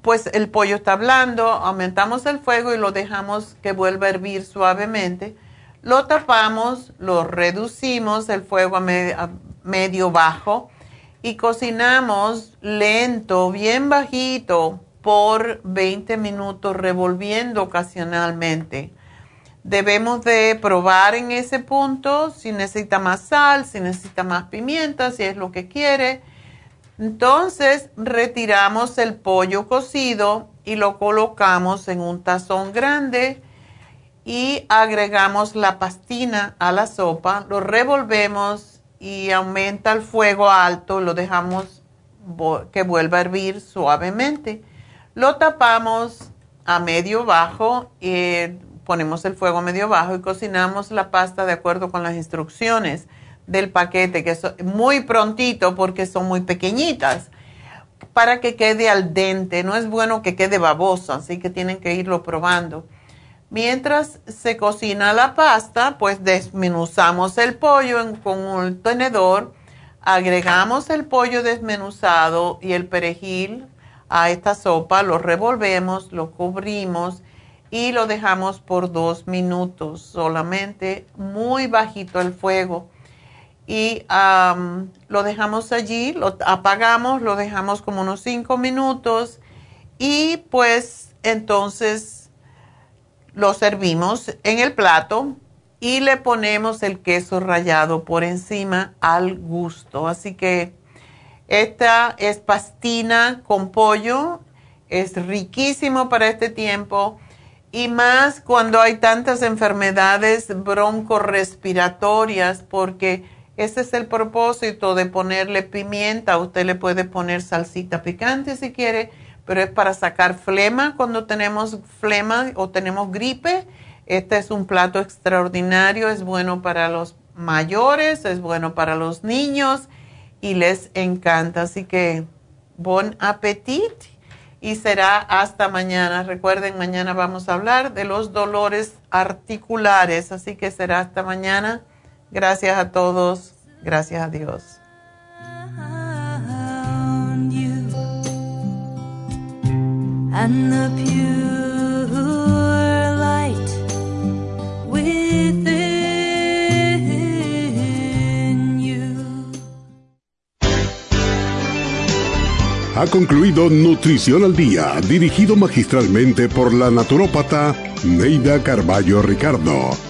pues el pollo está blando, aumentamos el fuego y lo dejamos que vuelva a hervir suavemente. Lo tapamos, lo reducimos el fuego a, medio bajo y cocinamos lento, bien bajito, por 20 minutos, revolviendo ocasionalmente. Debemos de probar en ese punto si necesita más sal, si necesita más pimienta, si es lo que quiere entonces retiramos el pollo cocido y lo colocamos en un tazón grande y agregamos la pastina a la sopa, lo revolvemos y aumenta el fuego alto, lo dejamos que vuelva a hervir suavemente. Lo tapamos a medio bajo y ponemos el fuego a medio bajo y cocinamos la pasta de acuerdo con las instrucciones del paquete, que es muy prontito porque son muy pequeñitas, para que quede al dente. No es bueno que quede baboso, así que tienen que irlo probando. Mientras se cocina la pasta, pues desmenuzamos el pollo con un tenedor, Agregamos el pollo desmenuzado y el perejil a esta sopa, lo revolvemos, lo cubrimos y lo dejamos por dos minutos solamente, muy bajito el fuego. Y lo dejamos allí, lo apagamos, lo dejamos como unos cinco minutos y pues entonces lo servimos en el plato y le ponemos el queso rallado por encima al gusto. Así que esta es pastina con pollo, es riquísimo para este tiempo y más cuando hay tantas enfermedades broncorespiratorias porque ese es el propósito de ponerle pimienta. Usted le puede poner salsita picante si quiere, pero es para sacar flema cuando tenemos flema o tenemos gripe. Este es un plato extraordinario, es bueno para los mayores, es bueno para los niños y les encanta. Así que, bon appetit y será hasta mañana. Recuerden, mañana vamos a hablar de los dolores articulares, así que será hasta mañana. Gracias a todos, gracias a Dios. Ha concluido Nutrición al Día, dirigido magistralmente por la naturópata Neida Carballo Ricardo.